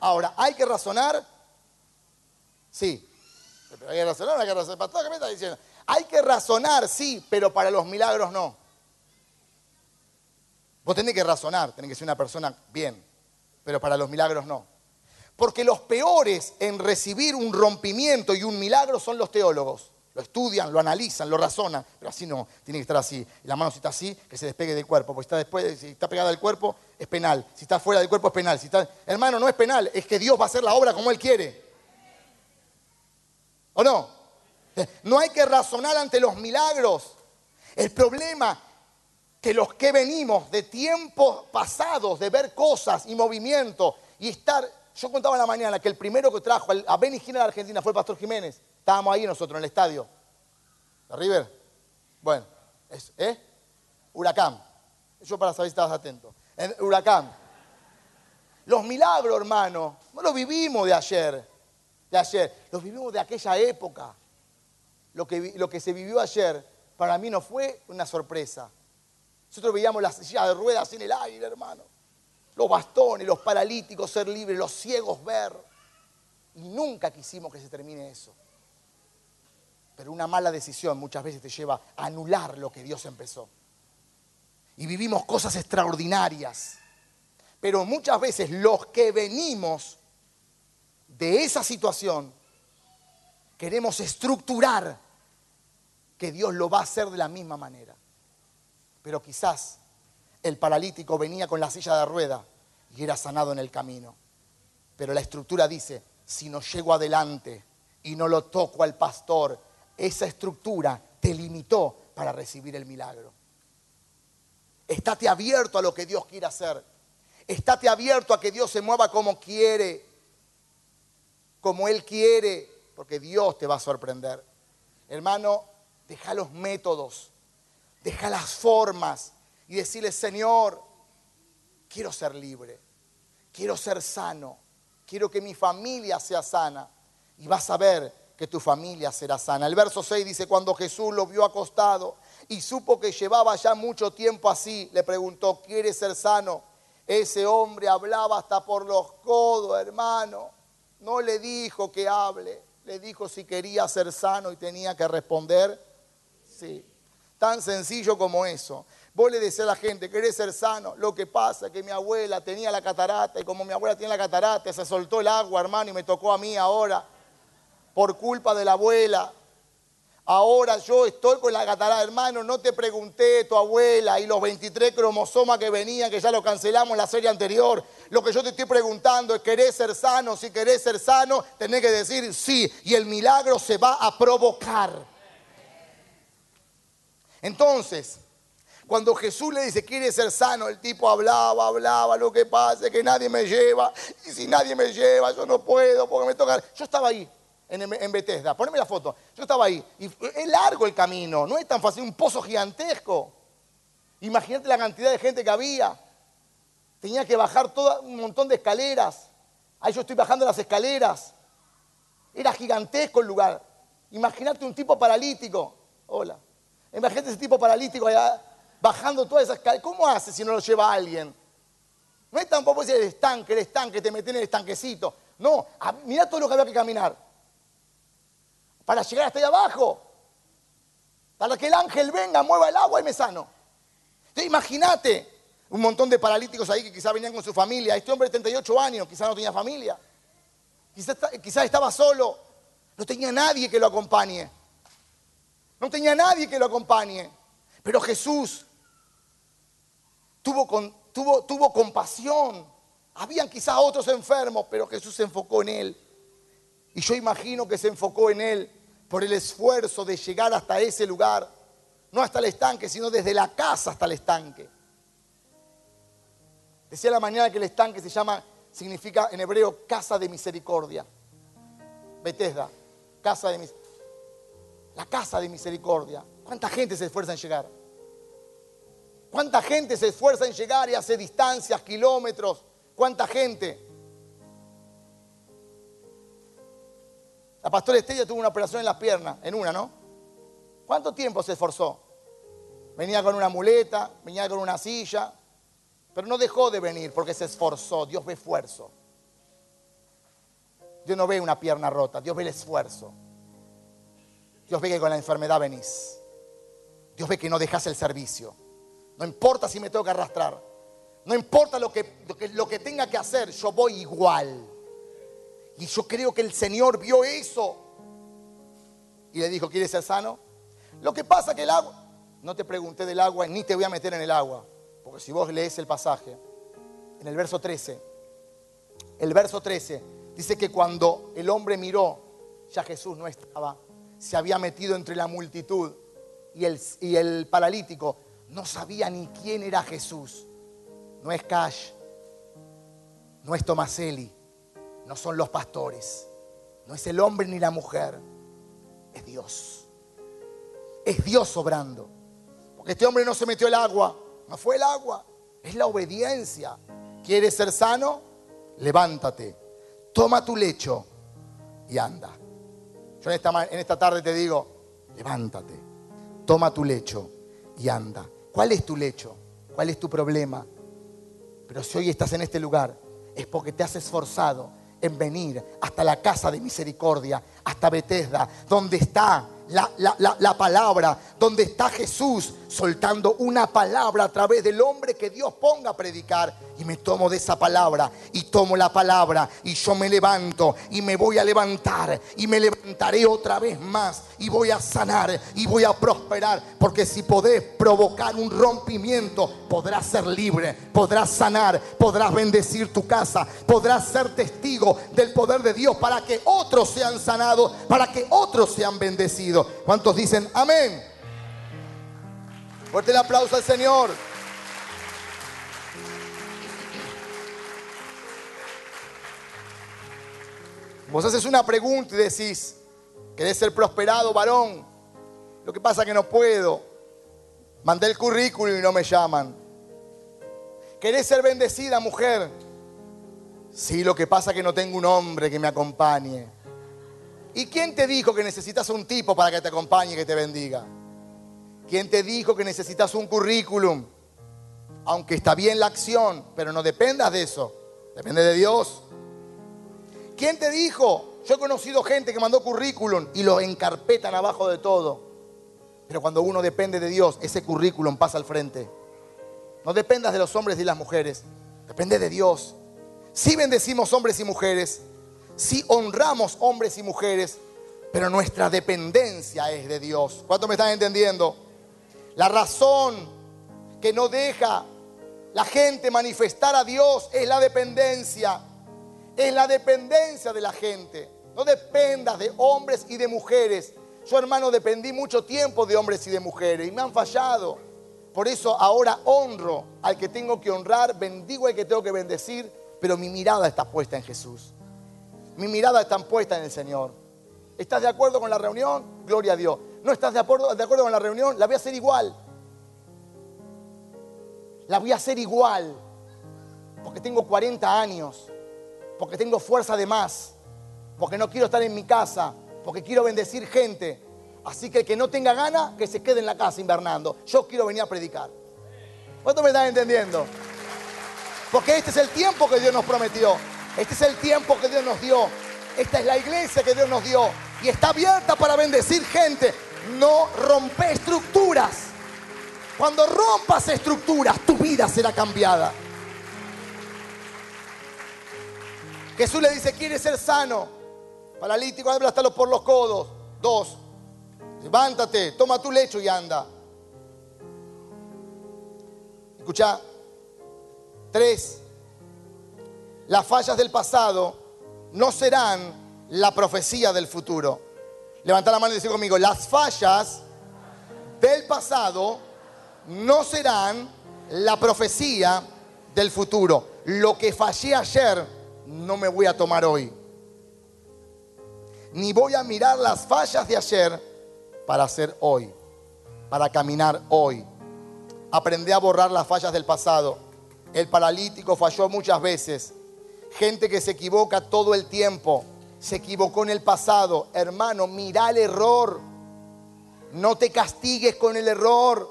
Ahora, ¿hay que razonar? Sí. Hay que razonar, hay que razonar. Pastor, ¿qué me está diciendo? Hay que razonar, sí, pero para los milagros no. Vos tenés que razonar, tenés que ser una persona bien, pero para los milagros no. Porque los peores en recibir un rompimiento y un milagro son los teólogos. Lo estudian, lo analizan, lo razonan, pero así no, tiene que estar así. La mano si está así, que se despegue del cuerpo, porque está después, si está pegada al cuerpo, es penal. Si está fuera del cuerpo, es penal. Si está... Hermano, no es penal, es que Dios va a hacer la obra como Él quiere. ¿O no? [laughs] No hay que razonar ante los milagros. El problema que los que venimos de tiempos pasados, de ver cosas y movimientos y estar... Yo contaba en la mañana que el primero que trajo a Benny Gil a la Argentina fue el Pastor Jiménez. Estábamos ahí nosotros en el estadio. ¿De River? Bueno, es, ¿eh? Huracán. Yo para saber si estabas atento. En huracán. Los milagros, hermano, no los vivimos de ayer. De ayer. Los vivimos de aquella época. Lo que, lo que se vivió ayer, para mí no fue una sorpresa. Nosotros veíamos las sillas de ruedas en el aire, hermano. Los bastones, los paralíticos ser libres, los ciegos ver. Y nunca quisimos que se termine eso. Pero una mala decisión muchas veces te lleva a anular lo que Dios empezó. Y vivimos cosas extraordinarias. Pero muchas veces los que venimos de esa situación queremos estructurar que Dios lo va a hacer de la misma manera. Pero quizás el paralítico venía con la silla de rueda y era sanado en el camino. Pero la estructura dice, si no llego adelante y no lo toco al pastor, esa estructura te limitó para recibir el milagro. Estate abierto a lo que Dios quiere hacer. Estate abierto a que Dios se mueva como quiere, como Él quiere, porque Dios te va a sorprender. Hermano, deja los métodos, deja las formas y decirle, Señor, quiero ser libre, quiero ser sano, quiero que mi familia sea sana. Y vas a ver que tu familia será sana. El verso 6 dice, cuando Jesús lo vio acostado y supo que llevaba ya mucho tiempo así, le preguntó, ¿quieres ser sano? Ese hombre hablaba hasta por los codos, hermano. No le dijo que hable, le dijo si quería ser sano y tenía que responder, sí. Tan sencillo como eso. Vos le decís a la gente, ¿querés ser sano? Lo que pasa es que mi abuela tenía la catarata y como mi abuela tiene la catarata, se soltó el agua, hermano, y me tocó a mí ahora por culpa de la abuela. Ahora yo estoy con la catarata, hermano, no te pregunté tu abuela y los 23 cromosomas que venían, que ya lo cancelamos en la serie anterior. Lo que yo te estoy preguntando es, ¿querés ser sano? Si querés ser sano, tenés que decir sí. Y el milagro se va a provocar. Entonces, cuando Jesús le dice, quiere ser sano, el tipo hablaba, hablaba, lo que pasa que nadie me lleva. Y si nadie me lleva, yo no puedo porque me toca... Yo estaba ahí en, Bethesda. Poneme la foto. Yo estaba ahí. Y es largo el camino, no es tan fácil, un pozo gigantesco. Imagínate la cantidad de gente que había. Tenía que bajar todo un montón de escaleras. Ahí yo estoy bajando las escaleras. Era gigantesco el lugar. Imagínate un tipo paralítico. Hola. Imagínate ese tipo paralítico allá bajando todas esas escaleras. ¿Cómo hace si no lo lleva alguien? No es tampoco decir el estanque, el estanque, te metes en el estanquecito. No, mira todo lo que había que caminar para llegar hasta ahí abajo. Para que el ángel venga, mueva el agua y me sano. Imagínate un montón de paralíticos ahí que quizás venían con su familia. Este hombre de 38 años, quizás no tenía familia. Quizás, estaba solo. No tenía nadie que lo acompañe. No tenía nadie que lo acompañe. Pero Jesús tuvo, tuvo, tuvo compasión Habían quizás otros enfermos, pero Jesús se enfocó en él. Y yo imagino que se enfocó en él por el esfuerzo de llegar hasta ese lugar. No hasta el estanque, sino desde la casa hasta el estanque. Decía la mañana que el estanque se llama, significa en hebreo casa de misericordia. Bethesda, casa de misericordia. La casa de misericordia. ¿Cuánta gente se esfuerza en llegar? ¿Cuánta gente se esfuerza en llegar y hace distancias, kilómetros? ¿Cuánta gente? La pastora Estrella tuvo una operación en las piernas, en una, ¿no? ¿Cuánto tiempo se esforzó? Venía con una muleta, venía con una silla, pero no dejó de venir porque se esforzó. Dios ve esfuerzo. Dios no ve una pierna rota, Dios ve el esfuerzo. Dios ve que con la enfermedad venís. Dios ve que no dejas el servicio. No importa si me tengo que arrastrar. No importa lo que, lo que, tenga que hacer, yo voy igual. Y yo creo que el Señor vio eso. Y le dijo, ¿quieres ser sano? Lo que pasa que el agua, no te pregunté del agua ni te voy a meter en el agua. Porque si vos lees el pasaje, en el verso 13, el verso 13 dice que cuando el hombre miró, ya Jesús no estaba, se había metido entre la multitud y el, y el paralítico no sabía ni quién era Jesús. No es Cash, no es Tomaselli, no son los pastores, no es el hombre ni la mujer, es Dios. Es Dios obrando. Porque este hombre no se metió el agua, no fue el agua, es la obediencia. ¿Quieres ser sano? Levántate, toma tu lecho y anda. Yo en esta, en esta tarde te digo, levántate, toma tu lecho y anda. ¿Cuál es tu lecho? ¿Cuál es tu problema? Pero si hoy estás en este lugar, es porque te has esforzado en venir hasta la casa de misericordia, hasta Bethesda, donde está la, la, la, la, palabra, donde está Jesús soltando una palabra a través del hombre que Dios ponga a predicar. Y me tomo de esa palabra y tomo la palabra y yo me levanto y me voy a levantar y me levantaré otra vez más y voy a sanar y voy a prosperar. Porque si podés provocar un rompimiento, podrás ser libre, podrás sanar, podrás bendecir tu casa, podrás ser testigo del poder de Dios para que otros sean sanados, para que otros sean bendecidos. ¿Cuántos dicen amén? Fuerte el aplauso al Señor. Vos haces una pregunta y decís, ¿querés ser prosperado, varón? Lo que pasa es que no puedo. Mandé el currículum y no me llaman. ¿Querés ser bendecida, mujer? Sí, lo que pasa es que no tengo un hombre que me acompañe. ¿Y quién te dijo que necesitas un tipo para que te acompañe y que te bendiga? ¿Quién te dijo que necesitas un currículum? Aunque está bien la acción, pero no dependas de eso. Depende de Dios. ¿Quién te dijo? Yo he conocido gente que mandó currículum y lo encarpetan abajo de todo. Pero cuando uno depende de Dios, ese currículum pasa al frente. No dependas de los hombres y las mujeres. Depende de Dios. Si bendecimos hombres y mujeres, si honramos hombres y mujeres, pero nuestra dependencia es de Dios. ¿Cuánto me están entendiendo? La razón que no deja la gente manifestar a Dios es la dependencia. Es la dependencia de la gente. No dependas de hombres y de mujeres. Yo, hermano, dependí mucho tiempo de hombres y de mujeres y me han fallado. Por eso ahora honro al que tengo que honrar, bendigo al que tengo que bendecir, pero mi mirada está puesta en Jesús. Mi mirada está puesta en el Señor. ¿Estás de acuerdo con la reunión? Gloria a Dios. ¿No estás de acuerdo, con la reunión? La voy a hacer igual. La voy a hacer igual. Porque tengo 40 años. Porque tengo fuerza de más. Porque no quiero estar en mi casa. Porque quiero bendecir gente. Así que el que no tenga ganas, que se quede en la casa invernando. Yo quiero venir a predicar. ¿Cuánto me están entendiendo? Porque este es el tiempo que Dios nos prometió. Este es el tiempo que Dios nos dio. Esta es la iglesia que Dios nos dio. Y está abierta para bendecir gente. No rompe estructuras. Cuando rompas estructuras, tu vida será cambiada. Jesús le dice, ¿quieres ser sano? Paralítico, hasta por los codos. Dos, levántate, toma tu lecho y anda. Escucha. Tres, las fallas del pasado no serán la profecía del futuro. Levanta la mano y dice conmigo, las fallas del pasado no serán la profecía del futuro. Lo que fallé ayer no me voy a tomar hoy. Ni voy a mirar las fallas de ayer para hacer hoy, para caminar hoy. Aprendí a borrar las fallas del pasado. El paralítico falló muchas veces. Gente que se equivoca todo el tiempo. Se equivocó en el pasado. Hermano, mira el error. No te castigues con el error.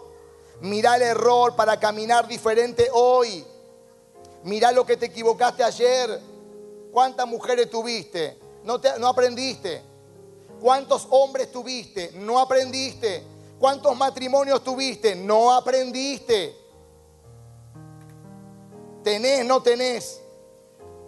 Mira el error para caminar diferente hoy. Mira lo que te equivocaste ayer. ¿Cuántas mujeres tuviste? No, te- no aprendiste. ¿Cuántos hombres tuviste? No aprendiste. ¿Cuántos matrimonios tuviste? No aprendiste. Tenés, no tenés.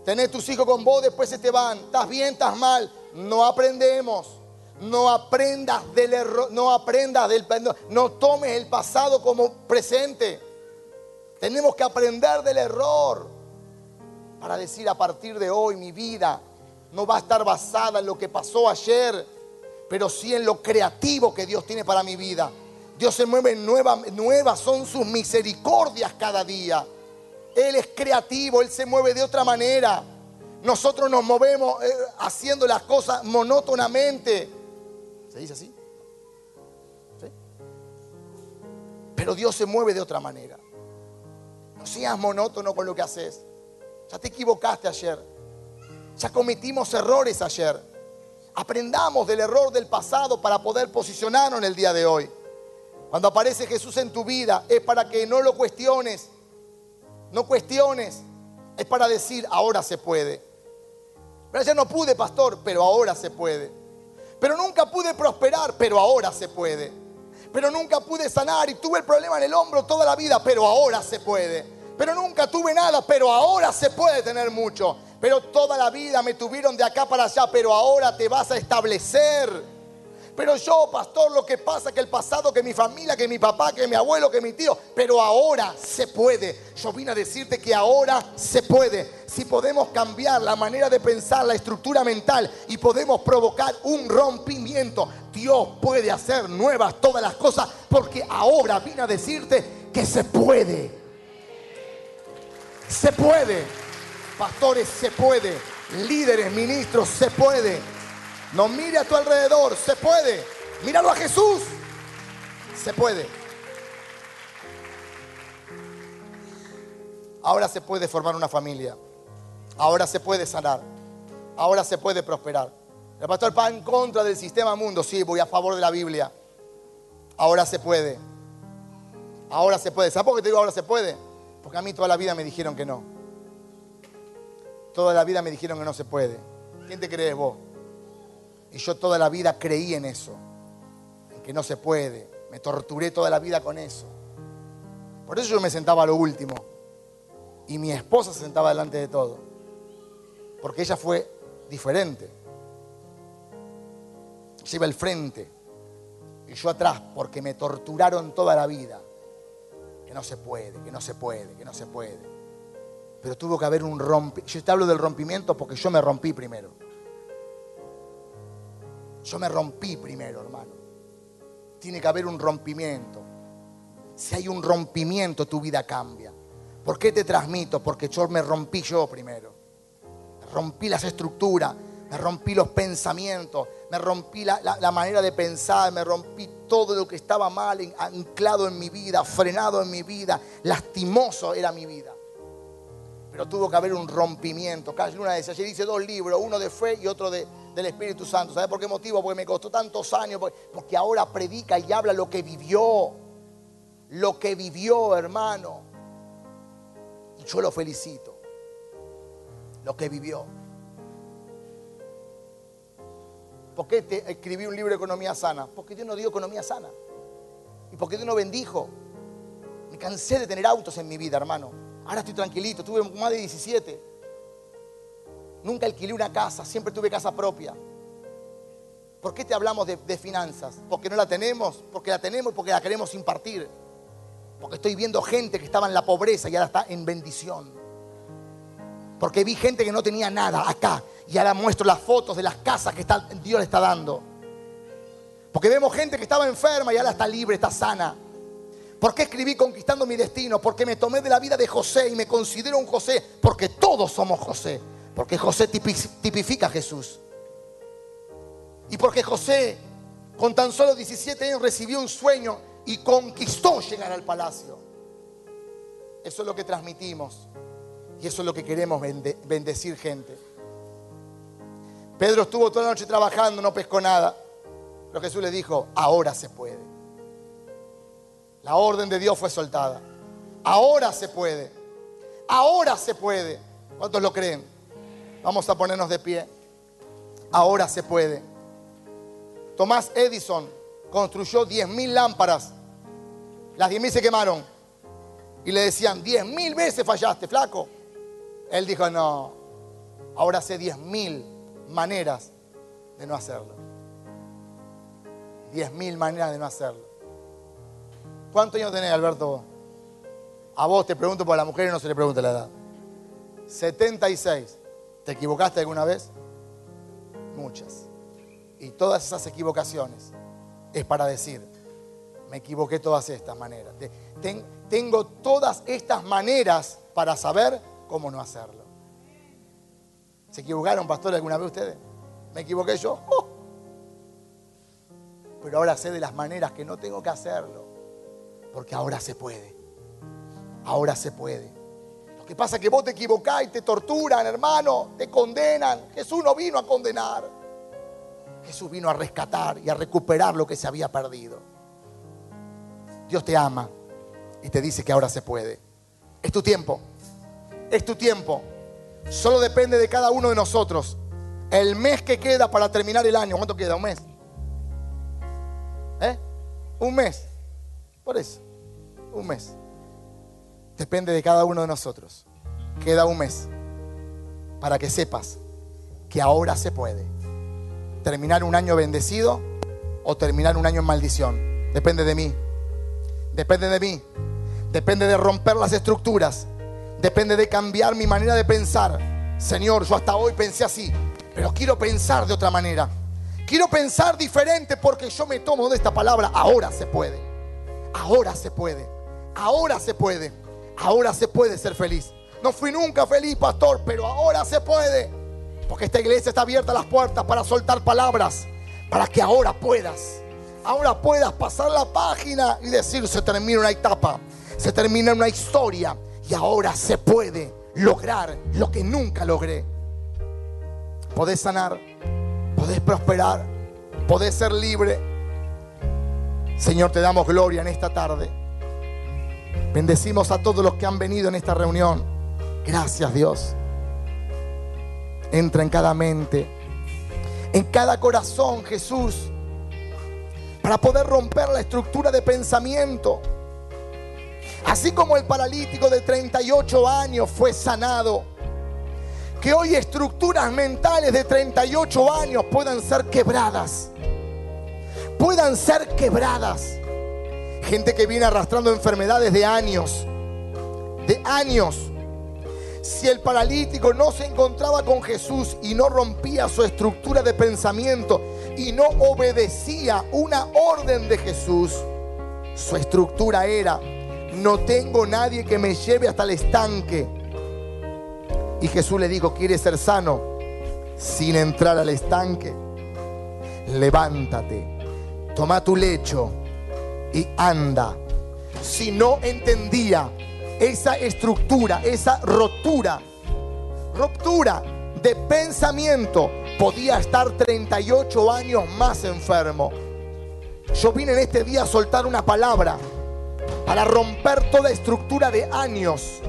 Tenés tus hijos con vos, después se te van. Estás bien, estás mal. No aprendemos. No aprendas del error, no aprendas del no, no tomes el pasado como presente. Tenemos que aprender del error para decir a partir de hoy mi vida no va a estar basada en lo que pasó ayer, pero sí en lo creativo que Dios tiene para mi vida. Dios se mueve en nueva, nuevas son sus misericordias cada día. Él es creativo, Él se mueve de otra manera. Nosotros nos movemos eh, haciendo las cosas monótonamente. ¿Se dice así? ¿Sí? Pero Dios se mueve de otra manera. No seas monótono con lo que haces. Ya te equivocaste ayer. Ya cometimos errores ayer. Aprendamos del error del pasado para poder posicionarnos en el día de hoy. Cuando aparece Jesús en tu vida es para que no lo cuestiones. No cuestiones. Es para decir, ahora se puede. Pero ya no pude, pastor, pero ahora se puede. Pero nunca pude prosperar, pero ahora se puede. Pero nunca pude sanar y tuve el problema en el hombro toda la vida, pero ahora se puede. Pero nunca tuve nada, pero ahora se puede tener mucho. Pero toda la vida me tuvieron de acá para allá, pero ahora te vas a establecer. Pero yo, pastor, lo que pasa que el pasado, que mi familia, que mi papá, que mi abuelo, que mi tío, pero ahora se puede. Yo vine a decirte que ahora se puede. Si podemos cambiar la manera de pensar, la estructura mental y podemos provocar un rompimiento, Dios puede hacer nuevas todas las cosas porque ahora vine a decirte que se puede. Se puede. Pastores, se puede. Líderes, ministros, se puede. No mire a tu alrededor, se puede. Míralo a Jesús. Se puede. Ahora se puede formar una familia. Ahora se puede sanar. Ahora se puede prosperar. El pastor va en contra del sistema mundo. Sí, voy a favor de la Biblia. Ahora se puede. Ahora se puede. ¿Sabes por qué te digo ahora se puede? Porque a mí toda la vida me dijeron que no. Toda la vida me dijeron que no se puede. ¿Quién te crees vos? Y yo toda la vida creí en eso, en que no se puede. Me torturé toda la vida con eso. Por eso yo me sentaba a lo último. Y mi esposa se sentaba delante de todo. Porque ella fue diferente. Ella iba al frente. Y yo atrás, porque me torturaron toda la vida. Que no se puede, que no se puede, que no se puede. Pero tuvo que haber un rompimiento. Yo te hablo del rompimiento porque yo me rompí primero. Yo me rompí primero, hermano. Tiene que haber un rompimiento. Si hay un rompimiento, tu vida cambia. ¿Por qué te transmito? Porque yo me rompí yo primero. Me rompí las estructuras, me rompí los pensamientos, me rompí la, la- manera de pensar, me rompí todo lo que estaba mal, anclado en mi vida, frenado en mi vida, lastimoso era mi vida. Pero tuvo que haber un rompimiento. Cash Luna decía, ayer hice dos libros, uno de fe y otro de- del Espíritu Santo. ¿Sabe por qué motivo? Porque me costó tantos años, porque, ahora predica y habla lo que vivió. Lo que vivió, hermano. Y yo lo felicito. Lo que vivió. ¿Por qué te escribí un libro de economía sana? Porque Dios no dio economía sana. Y porque Dios no bendijo. Me cansé de tener autos en mi vida, hermano. Ahora estoy tranquilito, tuve más de 17. Nunca alquilé una casa, siempre tuve casa propia. ¿Por qué te hablamos de, de finanzas? Porque no la tenemos, porque la tenemos y porque la queremos impartir. Porque estoy viendo gente que estaba en la pobreza y ahora está en bendición. Porque vi gente que no tenía nada acá. Y ahora muestro las fotos de las casas que Dios le está dando. Porque vemos gente que estaba enferma y ahora está libre, está sana. ¿Por qué escribí Conquistando mi destino? Porque me tomé de la vida de José y me considero un José. Porque todos somos José. Porque José tipi- tipifica a Jesús. Y porque José, con tan solo 17 años, recibió un sueño y conquistó llegar al palacio. Eso es lo que transmitimos. Y eso es lo que queremos bende- bendecir gente. Pedro estuvo toda la noche trabajando, no pescó nada. Pero Jesús le dijo, ahora se puede. La orden de Dios fue soltada. Ahora se puede. Ahora se puede. ¿Cuántos lo creen? Vamos a ponernos de pie. Ahora se puede. Tomás Edison construyó 10.000 lámparas. Las 10.000 se quemaron. Y le decían, 10.000 veces fallaste, flaco. Él dijo, no, ahora sé 10.000 maneras de no hacerlo. 10.000 maneras de no hacerlo. ¿Cuántos años tenés, Alberto? A vos te pregunto, porque a la mujer no se le pregunta la edad. 76. ¿Te equivocaste alguna vez? Muchas. Y todas esas equivocaciones es para decir, me equivoqué todas estas maneras. Te- ten- tengo todas estas maneras para saber cómo no hacerlo. ¿Se equivocaron, pastor, alguna vez ustedes? ¿Me equivoqué yo? ¡Oh! Pero ahora sé de las maneras que no tengo que hacerlo. Porque ahora se puede. Ahora se puede. Que pasa que vos te equivocás y te torturan, hermano, te condenan. Jesús no vino a condenar. Jesús vino a rescatar y a recuperar lo que se había perdido. Dios te ama y te dice que ahora se puede. Es tu tiempo. Es tu tiempo. Solo depende de cada uno de nosotros. El mes que queda para terminar el año. ¿Cuánto queda? ¿Un mes? ¿Eh? Un mes. Por eso. Un mes. Depende de cada uno de nosotros. Queda un mes. Para que sepas que ahora se puede. Terminar un año bendecido o terminar un año en maldición. Depende de mí. Depende de mí. Depende de romper las estructuras. Depende de cambiar mi manera de pensar. Señor, yo hasta hoy pensé así, pero quiero pensar de otra manera. Quiero pensar diferente porque yo me tomo de esta palabra. Ahora se puede. Ahora se puede. Ahora se puede. Ahora se puede ser feliz. No fui nunca feliz, pastor, pero ahora se puede. Porque esta iglesia está abierta a las puertas para soltar palabras. Para que ahora puedas. Ahora puedas pasar la página y decir, se termina una etapa. Se termina una historia. Y ahora se puede lograr lo que nunca logré. Podés sanar. Podés prosperar. Podés ser libre. Señor, te damos gloria en esta tarde. Bendecimos a todos los que han venido en esta reunión. Gracias Dios. Entra en cada mente, en cada corazón, Jesús, para poder romper la estructura de pensamiento. Así como el paralítico de 38 años fue sanado, que hoy estructuras mentales de 38 años puedan ser quebradas. Puedan ser quebradas. Gente que viene arrastrando enfermedades de años. De años. Si el paralítico no se encontraba con Jesús y no rompía su estructura de pensamiento y no obedecía una orden de Jesús, su estructura era, no tengo nadie que me lleve hasta el estanque. Y Jesús le dijo, ¿quieres ser sano? Sin entrar al estanque. Levántate, toma tu lecho y anda. Si no entendía esa estructura, esa rotura, ruptura de pensamiento, podía estar 38 años más enfermo. Yo vine en este día a soltar una palabra para romper toda estructura de años,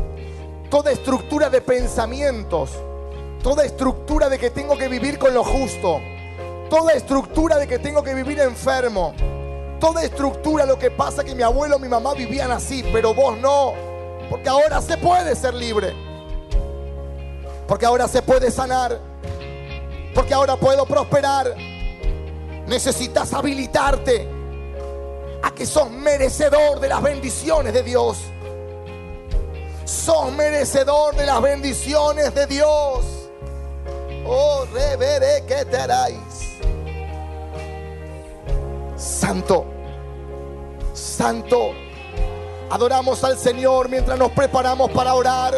toda estructura de pensamientos, toda estructura de que tengo que vivir con lo justo, toda estructura de que tengo que vivir enfermo, toda estructura lo que pasa que mi abuelo, mi mamá vivían así, pero vos no, porque ahora se puede ser libre, porque ahora se puede sanar, porque ahora puedo prosperar. Necesitas habilitarte a que sos merecedor de las bendiciones de Dios. Sos merecedor de las bendiciones de Dios. Oh, reveré que te haráis. Santo, Santo, adoramos al Señor mientras nos preparamos para orar.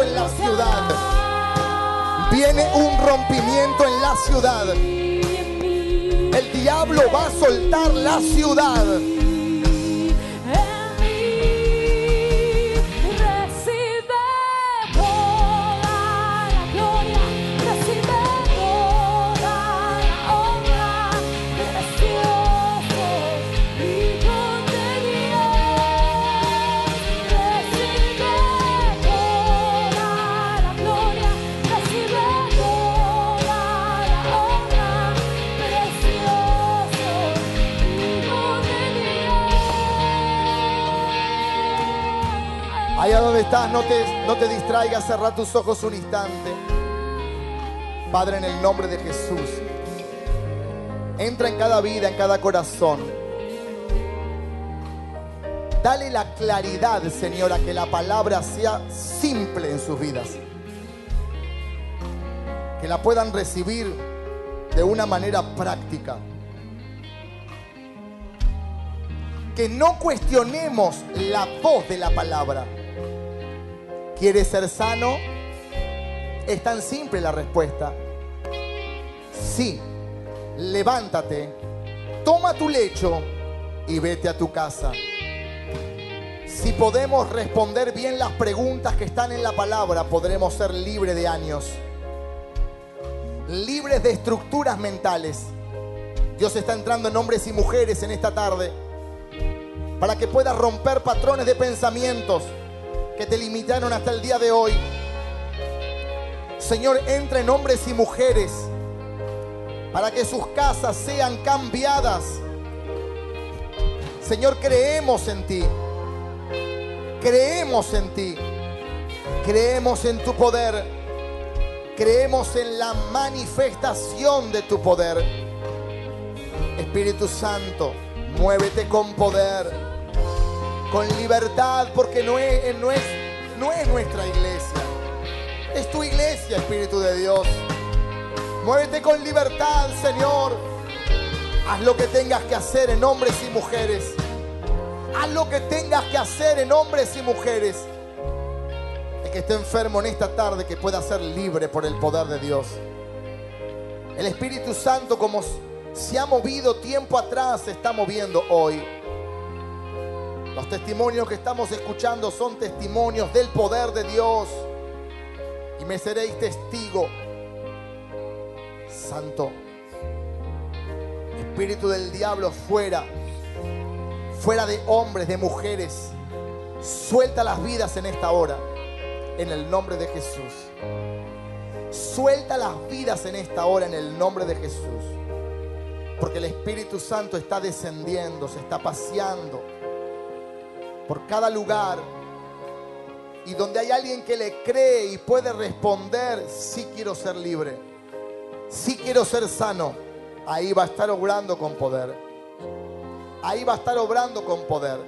En la ciudad. Viene un rompimiento en la ciudad. El diablo va a soltar la ciudad. No te, no te distraigas, cerra tus ojos un instante. Padre, en el nombre de Jesús, entra en cada vida, en cada corazón. Dale la claridad, Señor, a que la palabra sea simple en sus vidas. Que la puedan recibir de una manera práctica. Que no cuestionemos la voz de la palabra. ¿Quieres ser sano? Es tan simple la respuesta. Sí, levántate, toma tu lecho y vete a tu casa. Si podemos responder bien las preguntas que están en la palabra, podremos ser libres de años, libres de estructuras mentales. Dios está entrando en hombres y mujeres en esta tarde para que puedas romper patrones de pensamientos que te limitaron hasta el día de hoy. Señor, entra en hombres y mujeres para que sus casas sean cambiadas. Señor, creemos en ti. Creemos en ti. Creemos en tu poder. Creemos en la manifestación de tu poder. Espíritu Santo, muévete con poder, con libertad, porque no es, nuestra iglesia. Es tu iglesia, Espíritu de Dios. Muévete con libertad, Señor. Haz lo que tengas que hacer en hombres y mujeres. Haz lo que tengas que hacer en hombres y mujeres. El que esté enfermo en esta tarde, que pueda ser libre por el poder de Dios. El Espíritu Santo, como se ha movido tiempo atrás, se está moviendo hoy. Los testimonios que estamos escuchando son testimonios del poder de Dios. Y me seréis testigo. Santo. Espíritu del diablo fuera. Fuera de hombres, de mujeres. Suelta las vidas en esta hora. En el nombre de Jesús. Suelta las vidas en esta hora en el nombre de Jesús. Porque el Espíritu Santo está descendiendo, se está paseando por cada lugar. Y donde hay alguien que le cree y puede responder, sí quiero ser libre, sí quiero ser sano, ahí va a estar obrando con poder. Ahí va a estar obrando con poder.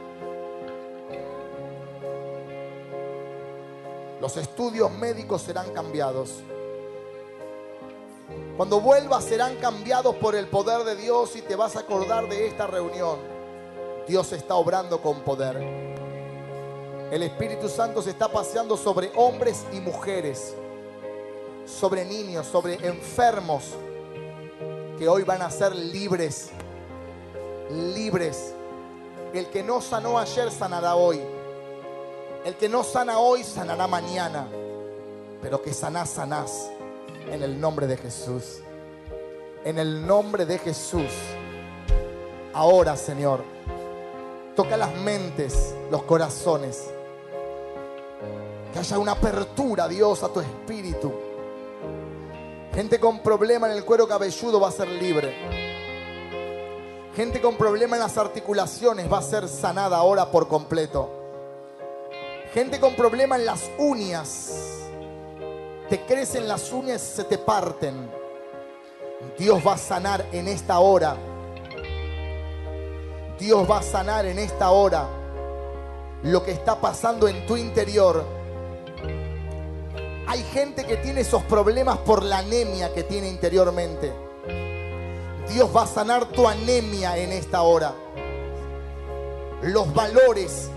Los estudios médicos serán cambiados. Cuando vuelvas serán cambiados por el poder de Dios y te vas a acordar de esta reunión. Dios está obrando con poder. El Espíritu Santo se está paseando sobre hombres y mujeres, sobre niños, sobre enfermos, que hoy van a ser libres, libres. El que no sanó ayer sanará hoy. El que no sana hoy sanará mañana. Pero que sanás, sanás. En el nombre de Jesús. En el nombre de Jesús. Ahora, Señor, toca las mentes, los corazones. Que haya una apertura, Dios, a tu espíritu. Gente con problema en el cuero cabelludo va a ser libre. Gente con problema en las articulaciones va a ser sanada ahora por completo. Gente con problema en las uñas. Te crecen las uñas se te parten. Dios va a sanar en esta hora. Dios va a sanar en esta hora lo que está pasando en tu interior. Hay gente que tiene esos problemas por la anemia que tiene interiormente. Dios va a sanar tu anemia en esta hora. Los valores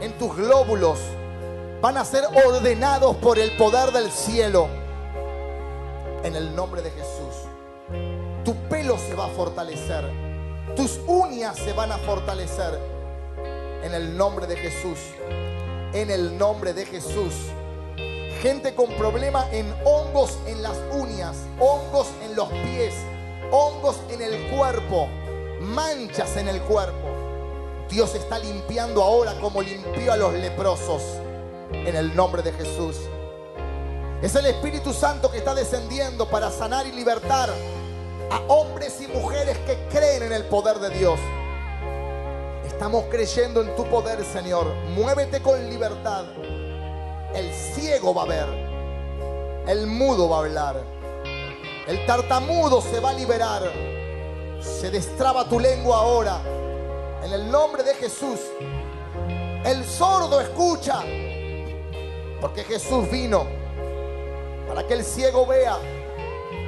en tus glóbulos van a ser ordenados por el poder del cielo. En el nombre de Jesús. Tu pelo se va a fortalecer. Se van a fortalecer. En el nombre de Jesús. En el nombre de Jesús. Gente con problema en hongos en las uñas, hongos en los pies, hongos en el cuerpo, manchas en el cuerpo. Dios está limpiando ahora como limpió a los leprosos en el nombre de Jesús. Es el Espíritu Santo que está descendiendo para sanar y libertar a hombres y mujeres que creen en el poder de Dios. Estamos creyendo en tu poder, Señor. Muévete con libertad. El ciego va a ver. El mudo va a hablar. El tartamudo se va a liberar. Se destraba tu lengua ahora. En el nombre de Jesús. El sordo escucha. Porque Jesús vino para que el ciego vea.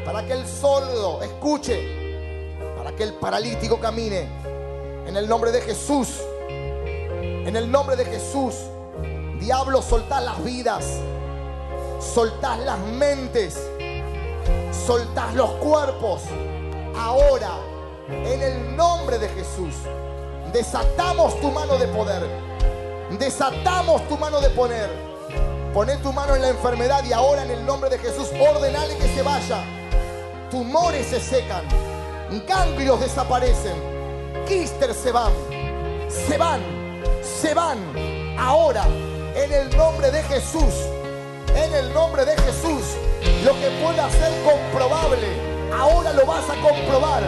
Para que el sordo escuche. Para que el paralítico camine. En el nombre de Jesús. En el nombre de Jesús. Diablo, soltás las vidas. Soltás las mentes. Soltás los cuerpos. Ahora, en el nombre de Jesús, desatamos tu mano de poder. Desatamos tu mano de poder. Poné tu mano en la enfermedad y ahora en el nombre de Jesús ordenale que se vaya. Tumores se secan. Ganglios desaparecen. Quisters se van. Se van. Se van. Ahora, en el nombre de Jesús. En el nombre de Jesús. Lo que pueda ser comprobable, ahora lo vas a comprobar.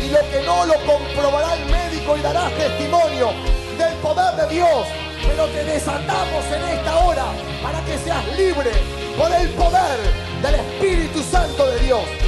Y lo que no lo comprobará el médico y darás testimonio del poder de Dios. Pero te desatamos en esta hora para que seas libre por el poder del Espíritu Santo de Dios.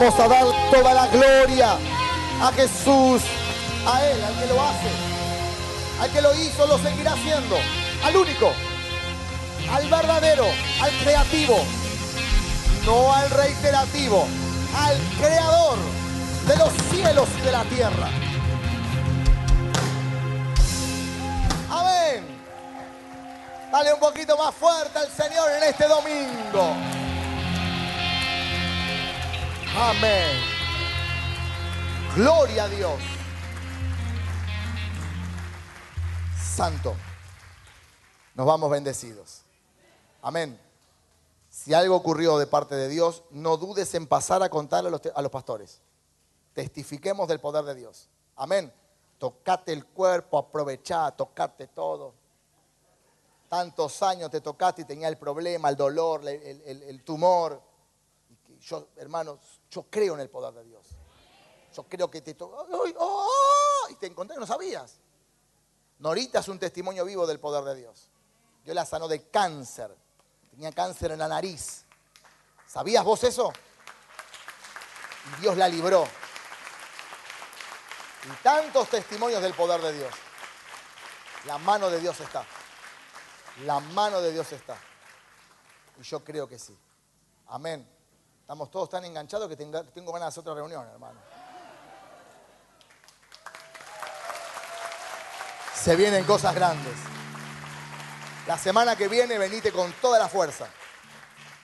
Vamos a dar toda la gloria a Jesús, a Él, al que lo hace, al que lo hizo, lo seguirá haciendo, al único, al verdadero, al creativo, no al reiterativo, al creador de los cielos y de la tierra. Dale un poquito más fuerte al Señor en este domingo. Amén. Gloria a Dios. Santo. Nos vamos bendecidos. Amén. Si algo ocurrió de parte de Dios, no dudes en pasar a contarle a los, pastores. Testifiquemos del poder de Dios. Amén. Tocate el cuerpo, aprovechá, tocate todo. Tantos años te tocaste y tenía el problema, el dolor, el tumor. Que Yo, hermanos, yo creo en el poder de Dios. Yo creo que te tocó. ¡Ay, oh! Y te encontré, no sabías. Norita es un testimonio vivo del poder de Dios. Dios la sanó de cáncer. Tenía cáncer en la nariz. ¿Sabías vos eso? Y Dios la libró. Y tantos testimonios del poder de Dios. La mano de Dios está. La mano de Dios está. Y yo creo que sí. Amén. Estamos todos tan enganchados que tengo ganas de hacer otra reunión, hermano. Se vienen cosas grandes. La semana que viene venite con toda la fuerza.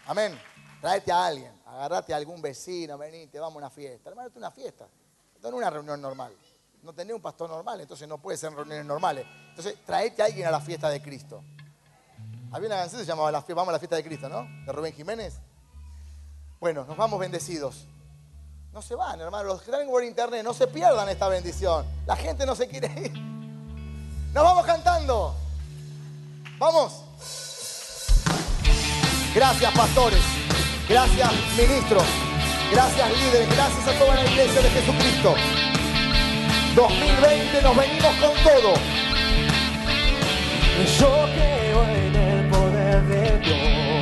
Amén. Tráete a alguien, agarrate a algún vecino, venite, vamos a una fiesta. Hermano, esto es una fiesta. Esto no es una reunión normal. No tenés un pastor normal, entonces no puede ser reuniones normales. Entonces, tráete a alguien a la fiesta de Cristo. Había una canción que se llamaba Vamos a la fiesta de Cristo, ¿no? De Rubén Jiménez. Bueno, nos vamos bendecidos. No se van, hermano. Los que están por internet, no se pierdan esta bendición. La gente no se quiere ir. Nos vamos cantando. Vamos. Gracias, pastores. Gracias, ministros. Gracias, líderes. Gracias a toda la iglesia de Jesucristo. 2020 nos venimos con todo. Yo creo en el poder de Dios.